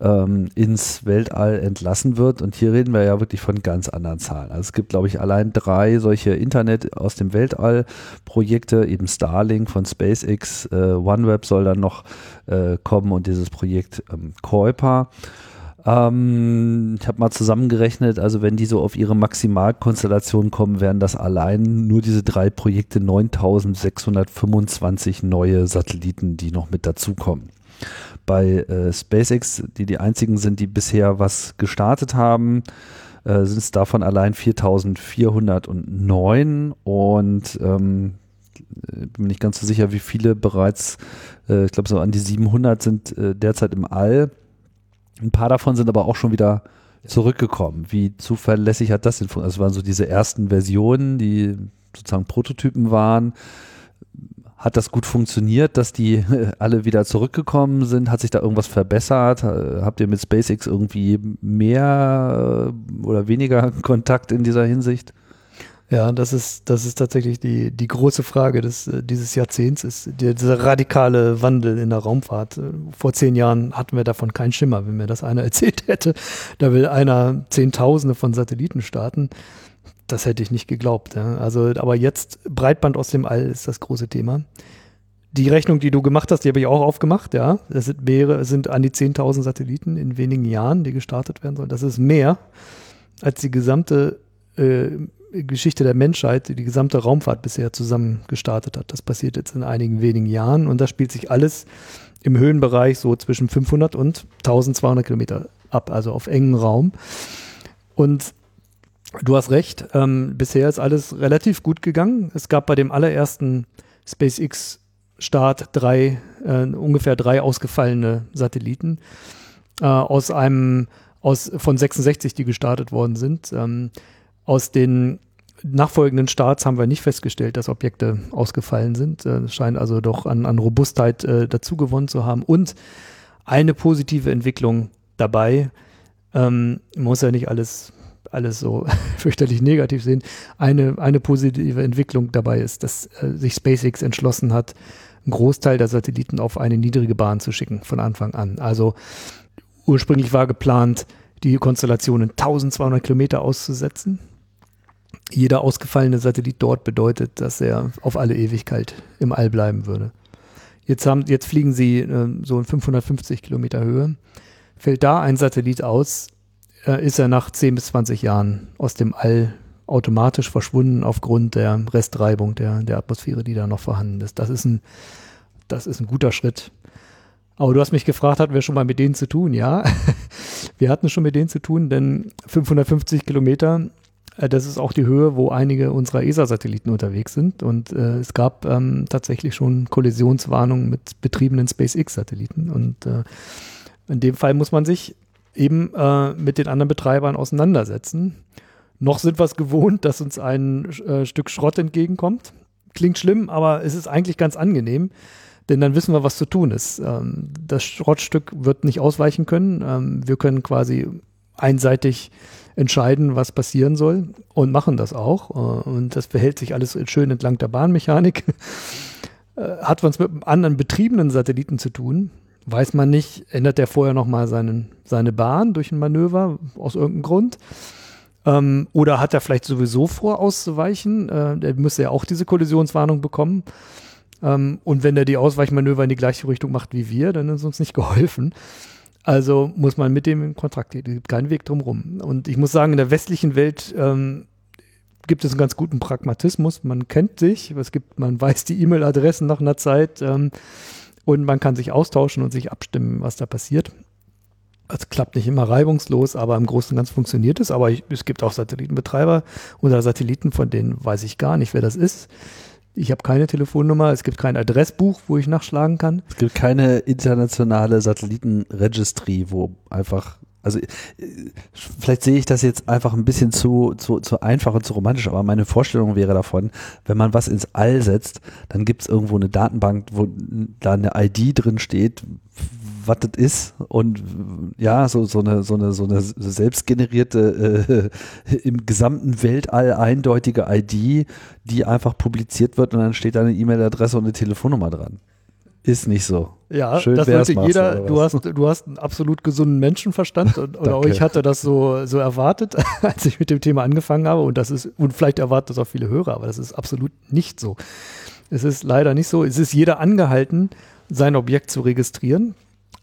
Speaker 1: ähm, ins Weltall entlassen wird. Und hier reden wir ja wirklich von ganz anderen Zahlen. Also es gibt, glaube ich, allein drei solche Internet aus dem Weltall Projekte, eben Starlink von SpaceX, äh, OneWeb soll dann noch äh, kommen und dieses Projekt ähm, Kuiper. Ähm, ich habe mal zusammengerechnet, also wenn die so auf ihre Maximalkonstellation kommen, wären das allein nur diese drei Projekte 9625 neue Satelliten, die noch mit dazukommen bei äh, SpaceX, die die einzigen sind, die bisher was gestartet haben, äh, sind es davon allein 4409 und ähm, bin nicht ganz so sicher, wie viele bereits, äh, ich glaube so an die 700 sind äh, derzeit im All. Ein paar davon sind aber auch schon wieder zurückgekommen. Wie zuverlässig hat das denn funktioniert? Also waren so diese ersten Versionen, die sozusagen Prototypen waren. Hat das gut funktioniert, dass die alle wieder zurückgekommen sind? Hat sich da irgendwas verbessert? Habt ihr mit SpaceX irgendwie mehr äh, oder weniger Kontakt in dieser Hinsicht?
Speaker 2: Ja, das ist, das ist tatsächlich die, die große Frage des, äh, dieses Jahrzehnts, ist dieser radikale Wandel in der Raumfahrt. Vor zehn Jahren hatten wir davon keinen Schimmer, wenn mir das einer erzählt hätte. Da will einer Zehntausende von Satelliten starten das hätte ich nicht geglaubt. Ja. Also, aber jetzt Breitband aus dem All ist das große Thema. Die Rechnung, die du gemacht hast, die habe ich auch aufgemacht, ja. Das sind mehrere, sind an die 10.000 Satelliten in wenigen Jahren, die gestartet werden sollen. Das ist mehr als die gesamte äh, Geschichte der Menschheit, die die gesamte Raumfahrt bisher zusammen gestartet hat. Das passiert jetzt in einigen wenigen Jahren und das spielt sich alles im Höhenbereich so zwischen 500 und 1200 Kilometer ab, also auf engen Raum. Und Du hast recht, ähm, bisher ist alles relativ gut gegangen. Es gab bei dem allerersten SpaceX-Start drei, äh, ungefähr drei ausgefallene Satelliten äh, aus einem, aus, von 66, die gestartet worden sind. Ähm, aus den nachfolgenden Starts haben wir nicht festgestellt, dass Objekte ausgefallen sind. Äh, es scheint also doch an, an Robustheit äh, dazu gewonnen zu haben. Und eine positive Entwicklung dabei. Ähm, muss ja nicht alles alles so fürchterlich negativ sehen, eine, eine positive Entwicklung dabei ist, dass äh, sich SpaceX entschlossen hat, einen Großteil der Satelliten auf eine niedrige Bahn zu schicken von Anfang an. Also ursprünglich war geplant, die Konstellationen 1200 Kilometer auszusetzen. Jeder ausgefallene Satellit dort bedeutet, dass er auf alle Ewigkeit im All bleiben würde. Jetzt, haben, jetzt fliegen sie äh, so in 550 Kilometer Höhe. Fällt da ein Satellit aus, äh, ist er nach 10 bis 20 Jahren aus dem All automatisch verschwunden aufgrund der Restreibung der, der Atmosphäre, die da noch vorhanden ist. Das ist ein, das ist ein guter Schritt. Aber du hast mich gefragt, hatten wir schon mal mit denen zu tun? Ja, wir hatten schon mit denen zu tun, denn 550 Kilometer, äh, das ist auch die Höhe, wo einige unserer ESA-Satelliten unterwegs sind. Und äh, es gab ähm, tatsächlich schon Kollisionswarnungen mit betriebenen SpaceX-Satelliten. Und äh, in dem Fall muss man sich eben äh, mit den anderen Betreibern auseinandersetzen. Noch sind wir es gewohnt, dass uns ein äh, Stück Schrott entgegenkommt. Klingt schlimm, aber es ist eigentlich ganz angenehm, denn dann wissen wir, was zu tun ist. Ähm, das Schrottstück wird nicht ausweichen können. Ähm, wir können quasi einseitig entscheiden, was passieren soll und machen das auch. Äh, und das verhält sich alles schön entlang der Bahnmechanik. äh, hat was mit anderen betriebenen Satelliten zu tun. Weiß man nicht, ändert der vorher nochmal seine Bahn durch ein Manöver aus irgendeinem Grund? Ähm, oder hat er vielleicht sowieso vor, auszuweichen? Äh, der müsste ja auch diese Kollisionswarnung bekommen. Ähm, und wenn er die Ausweichmanöver in die gleiche Richtung macht wie wir, dann ist uns nicht geholfen. Also muss man mit dem in Kontakt gehen. Es gibt keinen Weg drumherum. Und ich muss sagen, in der westlichen Welt ähm, gibt es einen ganz guten Pragmatismus. Man kennt sich, es gibt, man weiß die E-Mail-Adressen nach einer Zeit ähm, und man kann sich austauschen und sich abstimmen, was da passiert. Es klappt nicht immer reibungslos, aber im Großen und Ganzen funktioniert es. Aber ich, es gibt auch Satellitenbetreiber oder Satelliten, von denen weiß ich gar nicht, wer das ist. Ich habe keine Telefonnummer, es gibt kein Adressbuch, wo ich nachschlagen kann.
Speaker 1: Es gibt keine internationale Satellitenregistry, wo einfach also vielleicht sehe ich das jetzt einfach ein bisschen zu, zu, zu einfach und zu romantisch, aber meine Vorstellung wäre davon, wenn man was ins All setzt, dann gibt es irgendwo eine Datenbank, wo da eine ID drin steht, was das ist und ja, so, so eine, so eine, so eine selbstgenerierte, äh, im gesamten Weltall eindeutige ID, die einfach publiziert wird und dann steht da eine E-Mail-Adresse und eine Telefonnummer dran. Ist nicht so.
Speaker 2: Ja, Schön das sollte jeder, du hast, du hast einen absolut gesunden Menschenverstand und, oder ich hatte das so, so erwartet, als ich mit dem Thema angefangen habe und das ist, und vielleicht erwarten das auch viele Hörer, aber das ist absolut nicht so. Es ist leider nicht so. Es ist jeder angehalten, sein Objekt zu registrieren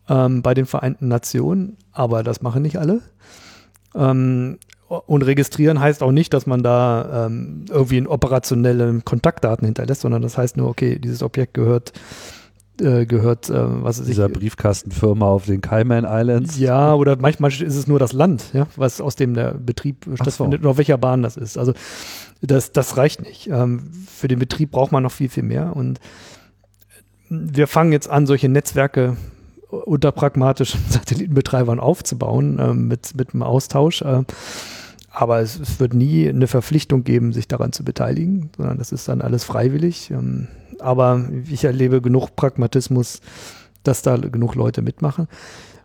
Speaker 2: ähm, bei den Vereinten Nationen, aber das machen nicht alle. Ähm, und registrieren heißt auch nicht, dass man da ähm, irgendwie in operationelle Kontaktdaten hinterlässt, sondern das heißt nur, okay, dieses Objekt gehört äh, gehört, äh, was ist
Speaker 1: Dieser ich, Briefkastenfirma auf den Cayman Islands.
Speaker 2: Ja, oder manchmal ist es nur das Land, ja, was aus dem der Betrieb stattfindet so. und auf welcher Bahn das ist. Also das, das reicht nicht. Ähm, für den Betrieb braucht man noch viel, viel mehr. Und wir fangen jetzt an, solche Netzwerke unter pragmatischen Satellitenbetreibern aufzubauen äh, mit, mit einem Austausch. Äh, aber es, es, wird nie eine Verpflichtung geben, sich daran zu beteiligen, sondern das ist dann alles freiwillig. Ähm, aber ich erlebe genug Pragmatismus, dass da genug Leute mitmachen.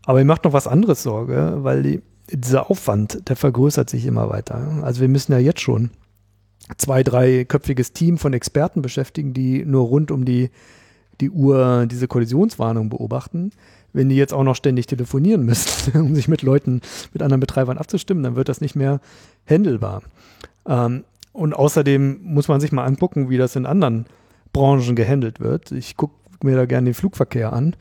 Speaker 2: Aber mir macht noch was anderes Sorge, weil die, dieser Aufwand, der vergrößert sich immer weiter. Also wir müssen ja jetzt schon zwei, dreiköpfiges Team von Experten beschäftigen, die nur rund um die, die Uhr diese Kollisionswarnung beobachten wenn die jetzt auch noch ständig telefonieren müssen, um sich mit Leuten, mit anderen Betreibern abzustimmen, dann wird das nicht mehr händelbar. Ähm, und außerdem muss man sich mal angucken, wie das in anderen Branchen gehandelt wird. Ich gucke mir da gerne den Flugverkehr an.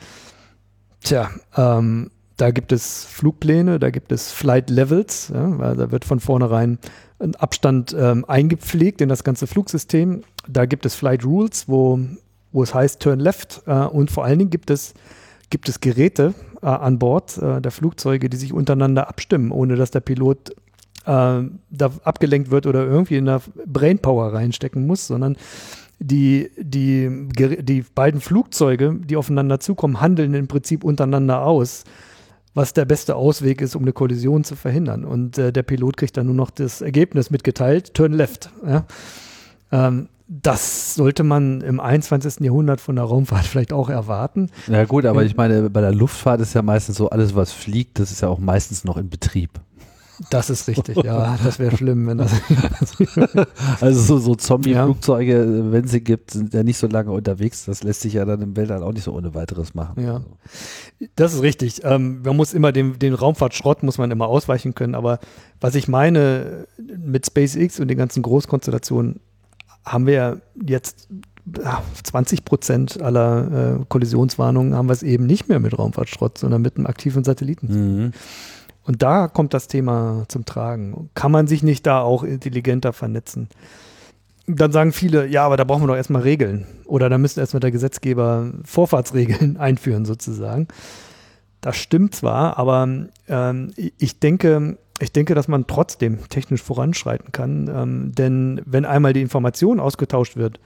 Speaker 2: Tja, ähm, da gibt es Flugpläne, da gibt es Flight Levels, ja, weil da wird von vornherein ein Abstand ähm, eingepflegt in das ganze Flugsystem. Da gibt es Flight Rules, wo, wo es heißt Turn Left äh, und vor allen Dingen gibt es gibt es Geräte äh, an Bord äh, der Flugzeuge, die sich untereinander abstimmen, ohne dass der Pilot äh, da abgelenkt wird oder irgendwie in der Brainpower reinstecken muss, sondern die, die, die beiden Flugzeuge, die aufeinander zukommen, handeln im Prinzip untereinander aus, was der beste Ausweg ist, um eine Kollision zu verhindern. Und äh, der Pilot kriegt dann nur noch das Ergebnis mitgeteilt, turn left. Ja? Ähm, das sollte man im 21. Jahrhundert von der Raumfahrt vielleicht auch erwarten.
Speaker 1: Ja gut, aber ich meine, bei der Luftfahrt ist ja meistens so, alles was fliegt, das ist ja auch meistens noch in Betrieb.
Speaker 2: Das ist richtig, ja. Das wäre schlimm, wenn das.
Speaker 1: also so, so Zombie-Flugzeuge, ja. wenn sie gibt, sind ja nicht so lange unterwegs. Das lässt sich ja dann im Weltall auch nicht so ohne weiteres machen.
Speaker 2: Ja. Das ist richtig. Ähm, man muss immer den, den Raumfahrtschrott muss man immer ausweichen können. Aber was ich meine mit SpaceX und den ganzen Großkonstellationen, haben wir jetzt 20 Prozent aller äh, Kollisionswarnungen haben wir es eben nicht mehr mit Raumfahrtschrott, sondern mit einem aktiven Satelliten. Mhm. Und da kommt das Thema zum Tragen. Kann man sich nicht da auch intelligenter vernetzen? Dann sagen viele, ja, aber da brauchen wir doch erstmal Regeln. Oder da müsste erstmal der Gesetzgeber Vorfahrtsregeln einführen, sozusagen. Das stimmt zwar, aber ähm, ich denke, ich denke, dass man trotzdem technisch voranschreiten kann. Ähm, denn wenn einmal die Information ausgetauscht wird,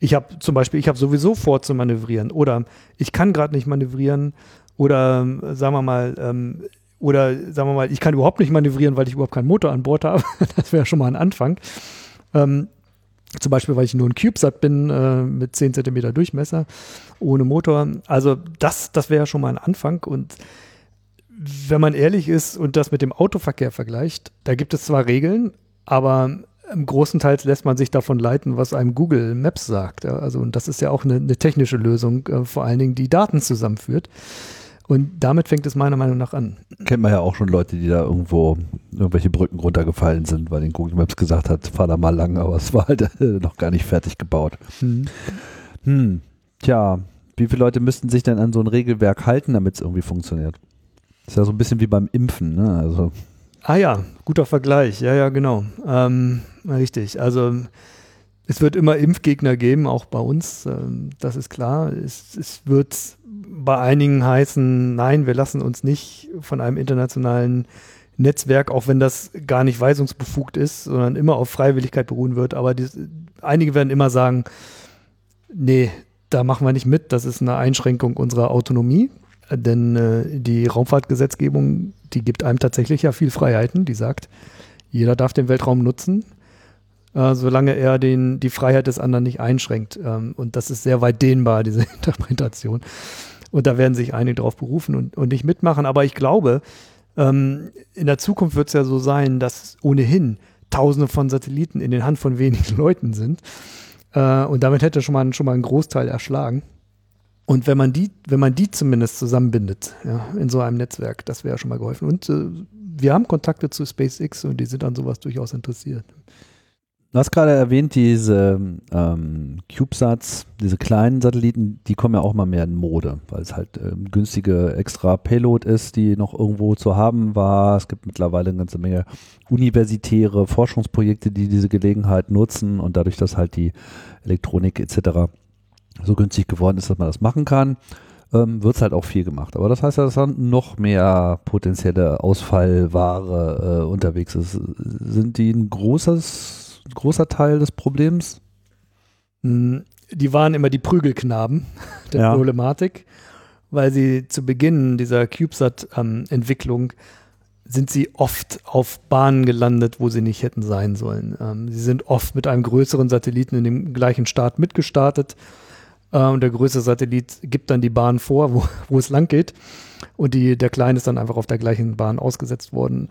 Speaker 2: ich habe zum Beispiel, ich habe sowieso vor zu manövrieren oder ich kann gerade nicht manövrieren oder sagen wir mal, ähm, oder sagen wir mal, ich kann überhaupt nicht manövrieren, weil ich überhaupt keinen Motor an Bord habe. das wäre schon mal ein Anfang. Ähm, zum Beispiel, weil ich nur ein CubeSat bin äh, mit 10 cm Durchmesser, ohne Motor. Also das, das wäre schon mal ein Anfang. Und wenn man ehrlich ist und das mit dem Autoverkehr vergleicht, da gibt es zwar Regeln, aber im großen Teil lässt man sich davon leiten, was einem Google Maps sagt. Also, und das ist ja auch eine, eine technische Lösung, äh, vor allen Dingen, die Daten zusammenführt. Und damit fängt es meiner Meinung nach an.
Speaker 1: Kennt man ja auch schon Leute, die da irgendwo irgendwelche Brücken runtergefallen sind, weil den Google Maps gesagt hat, fahr da mal lang, aber es war halt äh, noch gar nicht fertig gebaut. Hm. Hm. Tja, wie viele Leute müssten sich denn an so ein Regelwerk halten, damit es irgendwie funktioniert? Ist ja so ein bisschen wie beim Impfen, ne? Also.
Speaker 2: Ah ja, guter Vergleich. Ja, ja, genau. Ähm, richtig. Also es wird immer Impfgegner geben, auch bei uns. Ähm, das ist klar. Es, es wird bei einigen heißen, nein, wir lassen uns nicht von einem internationalen Netzwerk, auch wenn das gar nicht weisungsbefugt ist, sondern immer auf Freiwilligkeit beruhen wird. Aber die, einige werden immer sagen, nee, da machen wir nicht mit, das ist eine Einschränkung unserer Autonomie. Denn äh, die Raumfahrtgesetzgebung, die gibt einem tatsächlich ja viel Freiheiten. Die sagt, jeder darf den Weltraum nutzen, äh, solange er den, die Freiheit des anderen nicht einschränkt. Ähm, und das ist sehr weit dehnbar, diese Interpretation. Und da werden sich einige drauf berufen und, und nicht mitmachen. Aber ich glaube, ähm, in der Zukunft wird es ja so sein, dass ohnehin Tausende von Satelliten in den Hand von wenigen Leuten sind. Äh, und damit hätte schon mal, schon mal einen Großteil erschlagen. Und wenn man die, wenn man die zumindest zusammenbindet, ja, in so einem Netzwerk, das wäre schon mal geholfen. Und äh, wir haben Kontakte zu SpaceX und die sind an sowas durchaus interessiert.
Speaker 1: Du hast gerade erwähnt, diese ähm, CubeSats, diese kleinen Satelliten, die kommen ja auch mal mehr in Mode, weil es halt ähm, günstige extra Payload ist, die noch irgendwo zu haben war. Es gibt mittlerweile eine ganze Menge universitäre Forschungsprojekte, die diese Gelegenheit nutzen und dadurch, dass halt die Elektronik etc. so günstig geworden ist, dass man das machen kann, ähm, wird es halt auch viel gemacht. Aber das heißt ja, dass dann noch mehr potenzielle Ausfallware äh, unterwegs ist. Sind die ein großes großer Teil des Problems?
Speaker 2: Hm, die waren immer die Prügelknaben der ja. Problematik, weil sie zu Beginn dieser CubeSat-Entwicklung sind sie oft auf Bahnen gelandet, wo sie nicht hätten sein sollen. Ähm, sie sind oft mit einem größeren Satelliten in dem gleichen Start mitgestartet. Äh, und der größere Satellit gibt dann die Bahn vor, wo, wo es lang geht. Und die, der kleine ist dann einfach auf der gleichen Bahn ausgesetzt worden.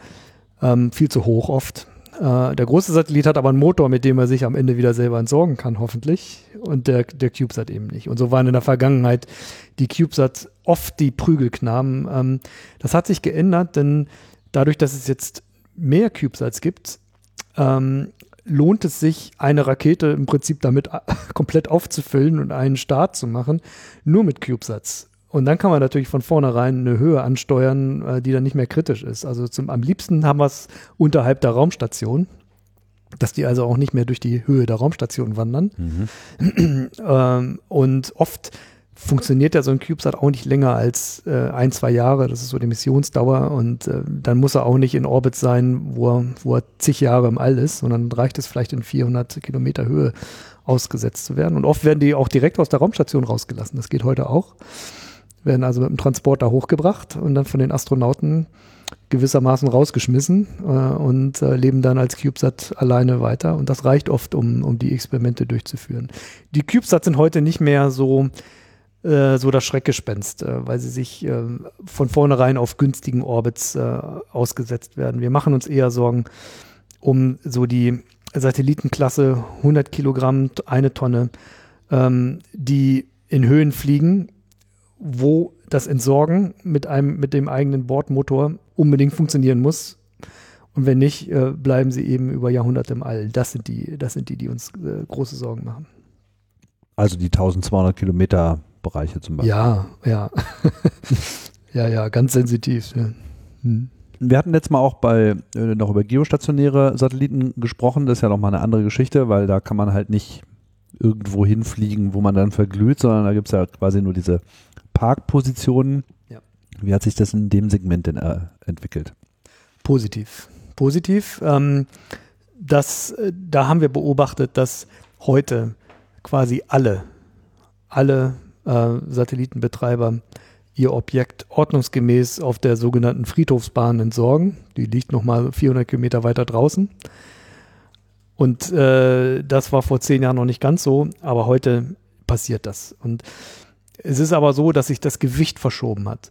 Speaker 2: Ähm, viel zu hoch oft. Äh, der große Satellit hat aber einen Motor, mit dem er sich am Ende wieder selber entsorgen kann, hoffentlich. Und der, der CubeSat eben nicht. Und so waren in der Vergangenheit die CubeSats oft die Prügelknaben. Ähm, das hat sich geändert, denn dadurch, dass es jetzt mehr CubeSats gibt, ähm, lohnt es sich, eine Rakete im Prinzip damit komplett aufzufüllen und einen Start zu machen, nur mit CubeSats. Und dann kann man natürlich von vornherein eine Höhe ansteuern, äh, die dann nicht mehr kritisch ist. Also zum, am liebsten haben wir es unterhalb der Raumstation, dass die also auch nicht mehr durch die Höhe der Raumstation wandern. Mhm. ähm, und oft funktioniert ja so ein CubeSat auch nicht länger als äh, ein, zwei Jahre. Das ist so die Missionsdauer. Und äh, dann muss er auch nicht in Orbit sein, wo er, wo er zig Jahre im All ist, sondern reicht es vielleicht in 400 Kilometer Höhe ausgesetzt zu werden. Und oft werden die auch direkt aus der Raumstation rausgelassen. Das geht heute auch werden also mit dem Transporter hochgebracht und dann von den Astronauten gewissermaßen rausgeschmissen äh, und äh, leben dann als CubeSat alleine weiter. Und das reicht oft, um, um die Experimente durchzuführen. Die CubeSats sind heute nicht mehr so äh, so das Schreckgespenst, äh, weil sie sich äh, von vornherein auf günstigen Orbits äh, ausgesetzt werden. Wir machen uns eher Sorgen um so die Satellitenklasse 100 Kilogramm, eine Tonne, ähm, die in Höhen fliegen, wo das Entsorgen mit einem mit dem eigenen Bordmotor unbedingt funktionieren muss. Und wenn nicht, äh, bleiben sie eben über Jahrhunderte im All. Das sind die, das sind die, die uns äh, große Sorgen machen.
Speaker 1: Also die 1200 Kilometer Bereiche zum Beispiel.
Speaker 2: Ja, ja. ja, ja, ganz sensitiv. Ja.
Speaker 1: Hm. Wir hatten letztes Mal auch bei äh, noch über geostationäre Satelliten gesprochen. Das ist ja noch mal eine andere Geschichte, weil da kann man halt nicht irgendwo hinfliegen, wo man dann verglüht, sondern da gibt es ja quasi nur diese Parkpositionen. Ja. Wie hat sich das in dem Segment denn äh, entwickelt?
Speaker 2: Positiv. Positiv. Ähm, das, äh, da haben wir beobachtet, dass heute quasi alle, alle äh, Satellitenbetreiber ihr Objekt ordnungsgemäß auf der sogenannten Friedhofsbahn entsorgen. Die liegt nochmal 400 Kilometer weiter draußen. Und äh, das war vor zehn Jahren noch nicht ganz so, aber heute passiert das. Und es ist aber so, dass sich das Gewicht verschoben hat.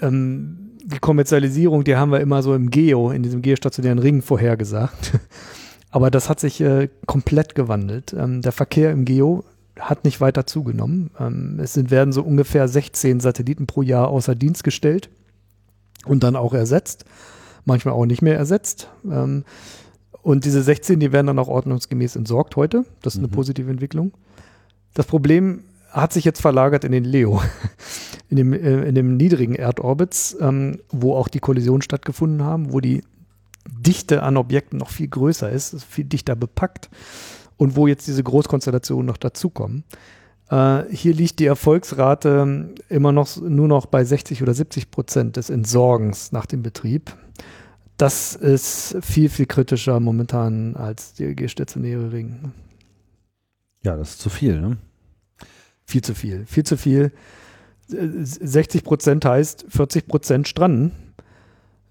Speaker 2: Ähm, die Kommerzialisierung, die haben wir immer so im Geo, in diesem geostationären Ring vorhergesagt. aber das hat sich äh, komplett gewandelt. Ähm, der Verkehr im Geo hat nicht weiter zugenommen. Ähm, es sind, werden so ungefähr 16 Satelliten pro Jahr außer Dienst gestellt und dann auch ersetzt, manchmal auch nicht mehr ersetzt. Ähm, und diese 16, die werden dann auch ordnungsgemäß entsorgt heute. Das ist eine mhm. positive Entwicklung. Das Problem hat sich jetzt verlagert in den Leo, in dem, äh, in dem niedrigen Erdorbits, ähm, wo auch die Kollisionen stattgefunden haben, wo die Dichte an Objekten noch viel größer ist, ist viel dichter bepackt und wo jetzt diese Großkonstellationen noch dazukommen. Äh, hier liegt die Erfolgsrate immer noch nur noch bei 60 oder 70 Prozent des Entsorgens nach dem Betrieb. Das ist viel, viel kritischer momentan als der stationäre Ring.
Speaker 1: Ja, das ist zu viel, ne?
Speaker 2: Viel zu viel, viel zu viel. 60 Prozent heißt 40 Prozent stranden.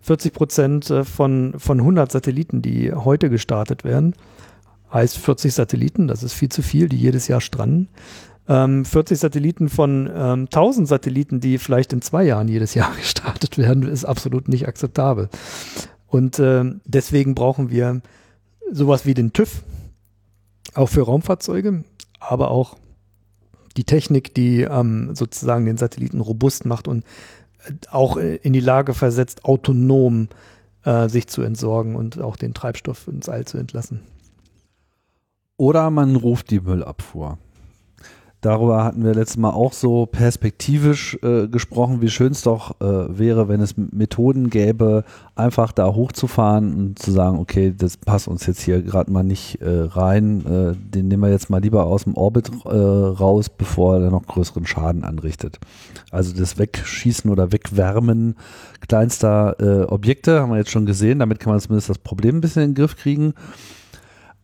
Speaker 2: 40 Prozent äh, von, von 100 Satelliten, die heute gestartet werden heißt 40 Satelliten, das ist viel zu viel, die jedes Jahr stranden. Ähm, 40 Satelliten von ähm, 1000 Satelliten, die vielleicht in zwei Jahren jedes Jahr gestartet werden, ist absolut nicht akzeptabel. Und äh, deswegen brauchen wir sowas wie den TÜV, auch für Raumfahrzeuge, aber auch die Technik, die ähm, sozusagen den Satelliten robust macht und äh, auch in die Lage versetzt, autonom äh, sich zu entsorgen und auch den Treibstoff ins All zu entlassen.
Speaker 1: Oder man ruft die Müllabfuhr. Darüber hatten wir letztes Mal auch so perspektivisch äh, gesprochen, wie schön es doch äh, wäre, wenn es Methoden gäbe, einfach da hochzufahren und zu sagen, okay, das passt uns jetzt hier gerade mal nicht äh, rein, äh, den nehmen wir jetzt mal lieber aus dem Orbit äh, raus, bevor er noch größeren Schaden anrichtet. Also das Wegschießen oder Wegwärmen kleinster äh, Objekte haben wir jetzt schon gesehen, damit kann man zumindest das Problem ein bisschen in den Griff kriegen.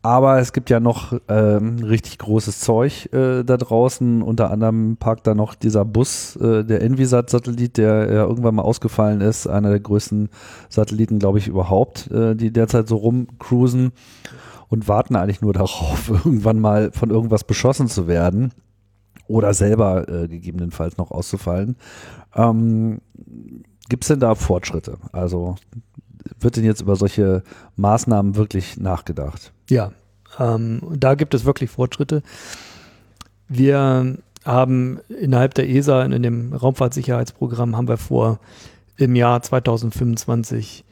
Speaker 1: Aber es gibt ja noch ähm, richtig großes Zeug äh, da draußen. Unter anderem parkt da noch dieser Bus, äh, der Envisat-Satellit, der ja irgendwann mal ausgefallen ist. Einer der größten Satelliten, glaube ich, überhaupt, äh, die derzeit so rumcruisen und warten eigentlich nur darauf, irgendwann mal von irgendwas beschossen zu werden oder selber äh, gegebenenfalls noch auszufallen. Ähm, Gibt es denn da Fortschritte? Also wird denn jetzt über solche Maßnahmen wirklich nachgedacht?
Speaker 2: Ja, ähm, da gibt es wirklich Fortschritte. Wir haben innerhalb der ESA in dem Raumfahrtsicherheitsprogramm haben wir vor, im Jahr 2025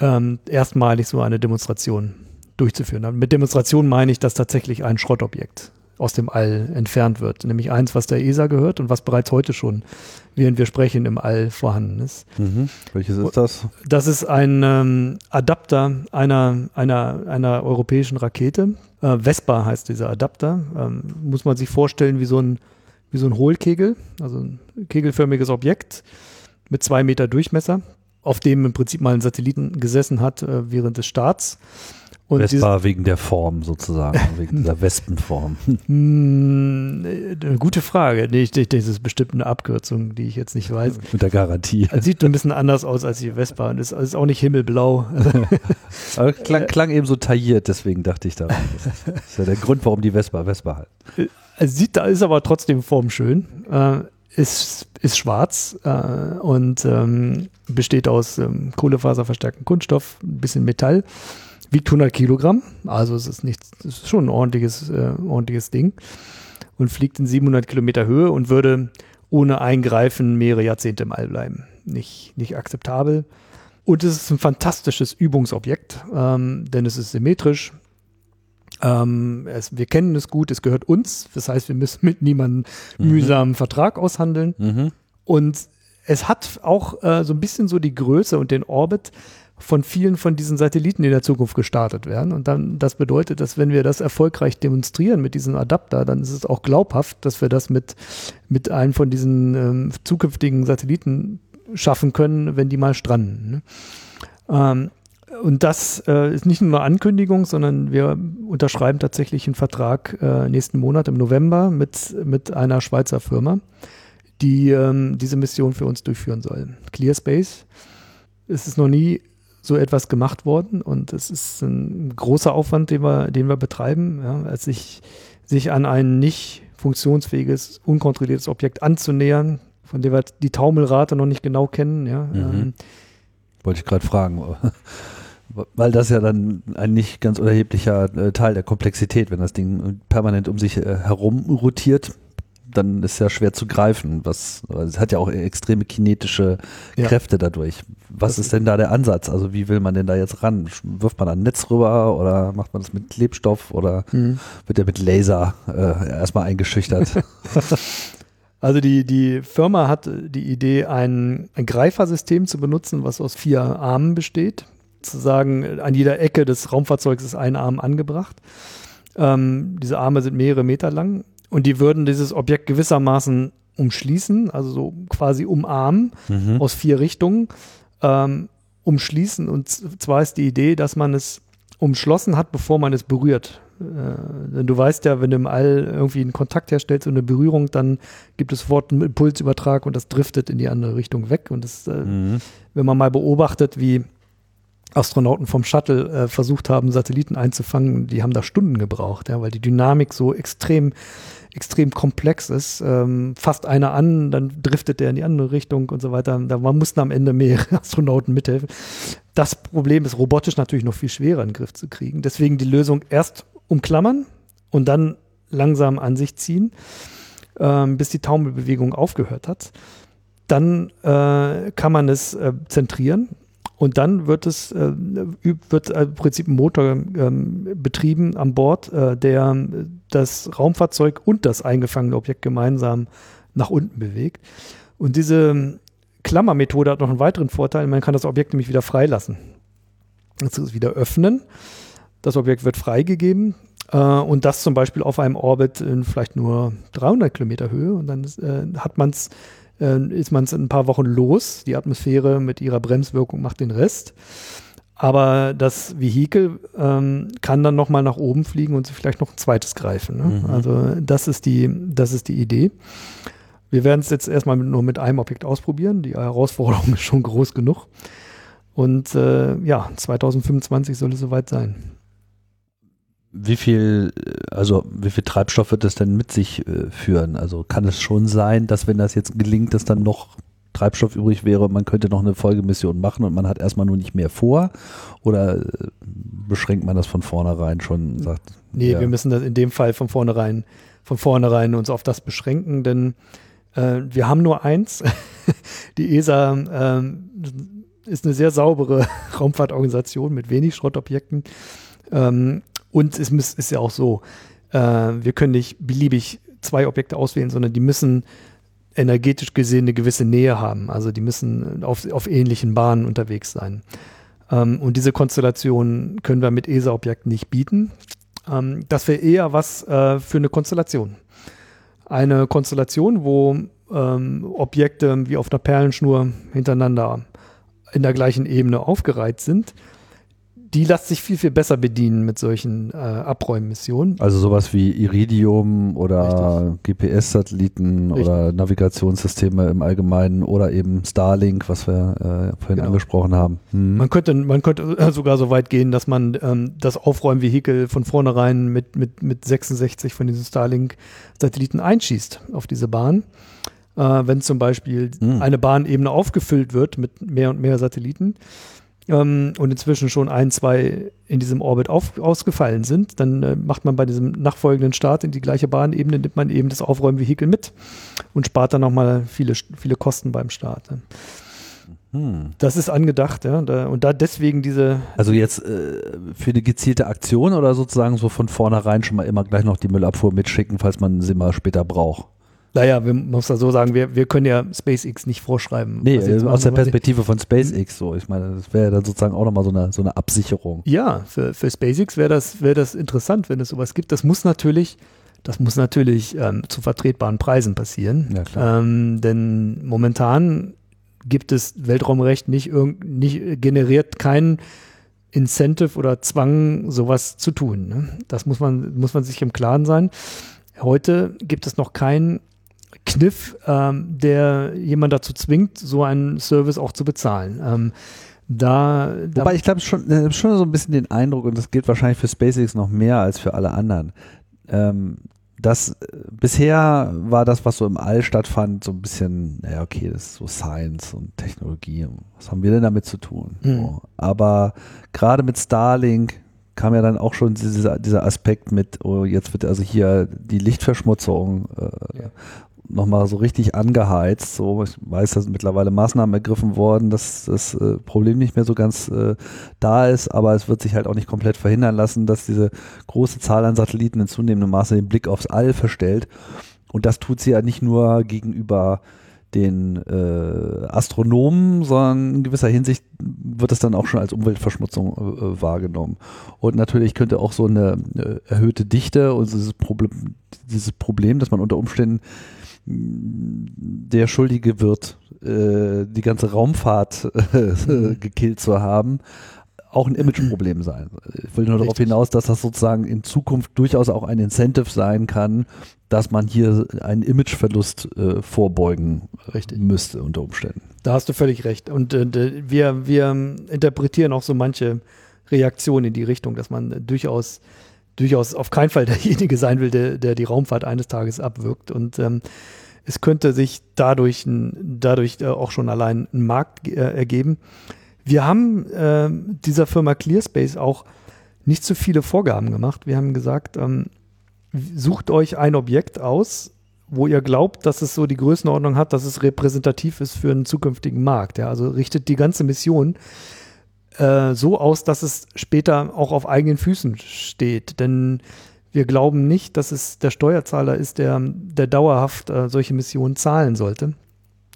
Speaker 2: ähm, erstmalig so eine Demonstration durchzuführen. Mit Demonstration meine ich, dass tatsächlich ein Schrottobjekt aus dem All entfernt wird. Nämlich eins, was der ESA gehört und was bereits heute schon, während wir sprechen, im All vorhanden ist.
Speaker 1: Mhm. Welches ist das?
Speaker 2: Das ist ein ähm, Adapter einer, einer, einer europäischen Rakete. Äh, Vespa heißt dieser Adapter. Ähm, muss man sich vorstellen wie so ein, wie so ein Hohlkegel, also ein kegelförmiges Objekt mit zwei Meter Durchmesser, auf dem im Prinzip mal ein Satelliten gesessen hat äh, während des Starts.
Speaker 1: Und Vespa wegen der Form sozusagen, wegen dieser Wespenform.
Speaker 2: Hm, eine gute Frage. Nee, ich das ist bestimmt eine Abkürzung, die ich jetzt nicht weiß.
Speaker 1: Mit der Garantie.
Speaker 2: Es sieht ein bisschen anders aus als die Vespa und ist, ist auch nicht himmelblau.
Speaker 1: Aber klang, klang eben so tailliert, deswegen dachte ich daran. Das ist ja der Grund, warum die Vespa Vespa halt.
Speaker 2: sieht, da ist aber trotzdem formschön. Äh, ist, ist schwarz äh, und ähm, besteht aus ähm, kohlefaserverstärkten Kunststoff, ein bisschen Metall, wiegt 100 Kilogramm, also es ist nichts, es ist schon ein ordentliches, äh, ordentliches Ding und fliegt in 700 Kilometer Höhe und würde ohne Eingreifen mehrere Jahrzehnte im All bleiben. Nicht, nicht akzeptabel. Und es ist ein fantastisches Übungsobjekt, ähm, denn es ist symmetrisch, ähm, es, wir kennen es gut, es gehört uns. Das heißt, wir müssen mit niemandem mhm. mühsamen Vertrag aushandeln. Mhm. Und es hat auch äh, so ein bisschen so die Größe und den Orbit von vielen von diesen Satelliten, in der Zukunft gestartet werden. Und dann, das bedeutet, dass wenn wir das erfolgreich demonstrieren mit diesem Adapter, dann ist es auch glaubhaft, dass wir das mit, mit einem von diesen ähm, zukünftigen Satelliten schaffen können, wenn die mal stranden. Ne? Ähm, und das äh, ist nicht nur eine Ankündigung, sondern wir unterschreiben tatsächlich einen Vertrag äh, nächsten Monat im November mit, mit einer Schweizer Firma, die ähm, diese Mission für uns durchführen soll. ClearSpace. Es ist noch nie so etwas gemacht worden und es ist ein großer Aufwand, den wir, den wir betreiben, ja, als sich, sich an ein nicht funktionsfähiges, unkontrolliertes Objekt anzunähern, von dem wir die Taumelrate noch nicht genau kennen. Ja. Mhm. Ähm,
Speaker 1: Wollte ich gerade fragen weil das ja dann ein nicht ganz unerheblicher äh, Teil der Komplexität, wenn das Ding permanent um sich äh, herum rotiert, dann ist ja schwer zu greifen. Was, es hat ja auch extreme kinetische ja. Kräfte dadurch. Was das ist denn da der Ansatz? Also wie will man denn da jetzt ran? Wirft man ein Netz rüber oder macht man das mit Klebstoff oder mhm. wird der mit Laser äh, erstmal eingeschüchtert?
Speaker 2: Also die, die Firma hat die Idee, ein, ein Greifersystem zu benutzen, was aus vier Armen besteht sozusagen an jeder Ecke des Raumfahrzeugs ist ein Arm angebracht. Ähm, diese Arme sind mehrere Meter lang und die würden dieses Objekt gewissermaßen umschließen, also so quasi umarmen mhm. aus vier Richtungen, ähm, umschließen. Und zwar ist die Idee, dass man es umschlossen hat, bevor man es berührt. Äh, denn du weißt ja, wenn du im All irgendwie einen Kontakt herstellst und eine Berührung, dann gibt es sofort einen Impulsübertrag und das driftet in die andere Richtung weg. Und das, äh, mhm. wenn man mal beobachtet, wie Astronauten vom Shuttle äh, versucht haben, Satelliten einzufangen, die haben da Stunden gebraucht, ja, weil die Dynamik so extrem, extrem komplex ist. Ähm, fasst einer an, dann driftet der in die andere Richtung und so weiter. Da mussten am Ende mehrere Astronauten mithelfen. Das Problem ist robotisch natürlich noch viel schwerer in den Griff zu kriegen. Deswegen die Lösung erst umklammern und dann langsam an sich ziehen, ähm, bis die Taumelbewegung aufgehört hat. Dann äh, kann man es äh, zentrieren und dann wird es äh, wird im Prinzip ein Motor ähm, betrieben an Bord, äh, der das Raumfahrzeug und das eingefangene Objekt gemeinsam nach unten bewegt. Und diese Klammermethode hat noch einen weiteren Vorteil, man kann das Objekt nämlich wieder freilassen. Also wieder öffnen. Das Objekt wird freigegeben äh, und das zum Beispiel auf einem Orbit in vielleicht nur 300 Kilometer Höhe und dann äh, hat man es äh, ist man es in ein paar Wochen los. Die Atmosphäre mit ihrer Bremswirkung macht den Rest. Aber das Vehikel ähm, kann dann nochmal nach oben fliegen und sich vielleicht noch ein zweites greifen. Ne? Mhm. Also das ist die, das ist die Idee. Wir werden es jetzt erstmal nur mit einem Objekt ausprobieren. Die Herausforderung ist schon groß genug. Und äh, ja, 2025 soll es soweit sein
Speaker 1: wie viel, also wie viel Treibstoff wird das denn mit sich äh, führen? Also kann es schon sein, dass wenn das jetzt gelingt, dass dann noch Treibstoff übrig wäre, man könnte noch eine Folgemission machen und man hat erstmal nur nicht mehr vor? Oder äh, beschränkt man das von vornherein schon? Sagt,
Speaker 2: nee, ja. wir müssen das in dem Fall von vornherein, von vornherein uns auf das beschränken, denn äh, wir haben nur eins. Die ESA äh, ist eine sehr saubere Raumfahrtorganisation mit wenig Schrottobjekten. Ähm, und es ist ja auch so, äh, wir können nicht beliebig zwei Objekte auswählen, sondern die müssen energetisch gesehen eine gewisse Nähe haben. Also die müssen auf, auf ähnlichen Bahnen unterwegs sein. Ähm, und diese Konstellation können wir mit ESA-Objekten nicht bieten. Ähm, das wäre eher was äh, für eine Konstellation. Eine Konstellation, wo ähm, Objekte wie auf einer Perlenschnur hintereinander in der gleichen Ebene aufgereiht sind die lässt sich viel, viel besser bedienen mit solchen äh, Abräummissionen.
Speaker 1: Also sowas wie Iridium oder GPS-Satelliten oder Navigationssysteme im Allgemeinen oder eben Starlink, was wir äh, vorhin genau. angesprochen haben.
Speaker 2: Hm. Man könnte, man könnte sogar so weit gehen, dass man ähm, das Aufräumvehikel von vornherein mit, mit, mit 66 von diesen Starlink-Satelliten einschießt auf diese Bahn. Äh, wenn zum Beispiel hm. eine Bahnebene aufgefüllt wird mit mehr und mehr Satelliten ähm, und inzwischen schon ein, zwei in diesem Orbit auf, ausgefallen sind, dann äh, macht man bei diesem nachfolgenden Start in die gleiche Bahnebene, nimmt man eben das Aufräumvehikel mit und spart dann nochmal viele, viele Kosten beim Start. Hm. Das ist angedacht, ja. Und da deswegen diese.
Speaker 1: Also jetzt äh, für eine gezielte Aktion oder sozusagen so von vornherein schon mal immer gleich noch die Müllabfuhr mitschicken, falls man sie mal später braucht.
Speaker 2: Naja, wir muss da so sagen, wir, wir können ja SpaceX nicht vorschreiben.
Speaker 1: Nee, aus der Perspektive von SpaceX so. Ich meine, das wäre ja dann sozusagen auch nochmal so eine, so eine Absicherung.
Speaker 2: Ja, für, für SpaceX wäre das, wär das interessant, wenn es sowas gibt. Das muss natürlich, das muss natürlich ähm, zu vertretbaren Preisen passieren. Ja, klar. Ähm, denn momentan gibt es Weltraumrecht nicht, nicht generiert kein Incentive oder Zwang, sowas zu tun. Ne? Das muss man, muss man sich im Klaren sein. Heute gibt es noch kein Kniff, ähm, der jemand dazu zwingt, so einen Service auch zu bezahlen. Ähm, da,
Speaker 1: da Wobei ich glaube schon, ich schon so ein bisschen den Eindruck, und das gilt wahrscheinlich für SpaceX noch mehr als für alle anderen, ähm, das äh, bisher war das, was so im All stattfand, so ein bisschen, naja, okay, das ist so Science und Technologie. Was haben wir denn damit zu tun? Mhm. So. Aber gerade mit Starlink kam ja dann auch schon dieser, dieser Aspekt mit, oh, jetzt wird also hier die Lichtverschmutzung äh, ja nochmal so richtig angeheizt. So, ich weiß, dass mittlerweile Maßnahmen ergriffen worden, dass das äh, Problem nicht mehr so ganz äh, da ist, aber es wird sich halt auch nicht komplett verhindern lassen, dass diese große Zahl an Satelliten in zunehmendem Maße den Blick aufs All verstellt. Und das tut sie ja nicht nur gegenüber den äh, Astronomen, sondern in gewisser Hinsicht wird es dann auch schon als Umweltverschmutzung äh, wahrgenommen. Und natürlich könnte auch so eine äh, erhöhte Dichte und dieses Problem, dieses Problem, dass man unter Umständen der Schuldige wird, äh, die ganze Raumfahrt äh, mhm. gekillt zu haben, auch ein Imageproblem sein. Ich will nur Richtig. darauf hinaus, dass das sozusagen in Zukunft durchaus auch ein Incentive sein kann, dass man hier einen Imageverlust äh, vorbeugen Richtig. müsste unter Umständen.
Speaker 2: Da hast du völlig recht. Und äh, wir, wir interpretieren auch so manche Reaktionen in die Richtung, dass man durchaus durchaus auf keinen Fall derjenige sein will, der, der die Raumfahrt eines Tages abwirkt. Und ähm, es könnte sich dadurch, dadurch äh, auch schon allein ein Markt äh, ergeben. Wir haben äh, dieser Firma ClearSpace auch nicht zu viele Vorgaben gemacht. Wir haben gesagt, ähm, sucht euch ein Objekt aus, wo ihr glaubt, dass es so die Größenordnung hat, dass es repräsentativ ist für einen zukünftigen Markt. Ja, also richtet die ganze Mission äh, so aus, dass es später auch auf eigenen Füßen steht. Denn wir glauben nicht, dass es der Steuerzahler ist, der, der dauerhaft äh, solche Missionen zahlen sollte.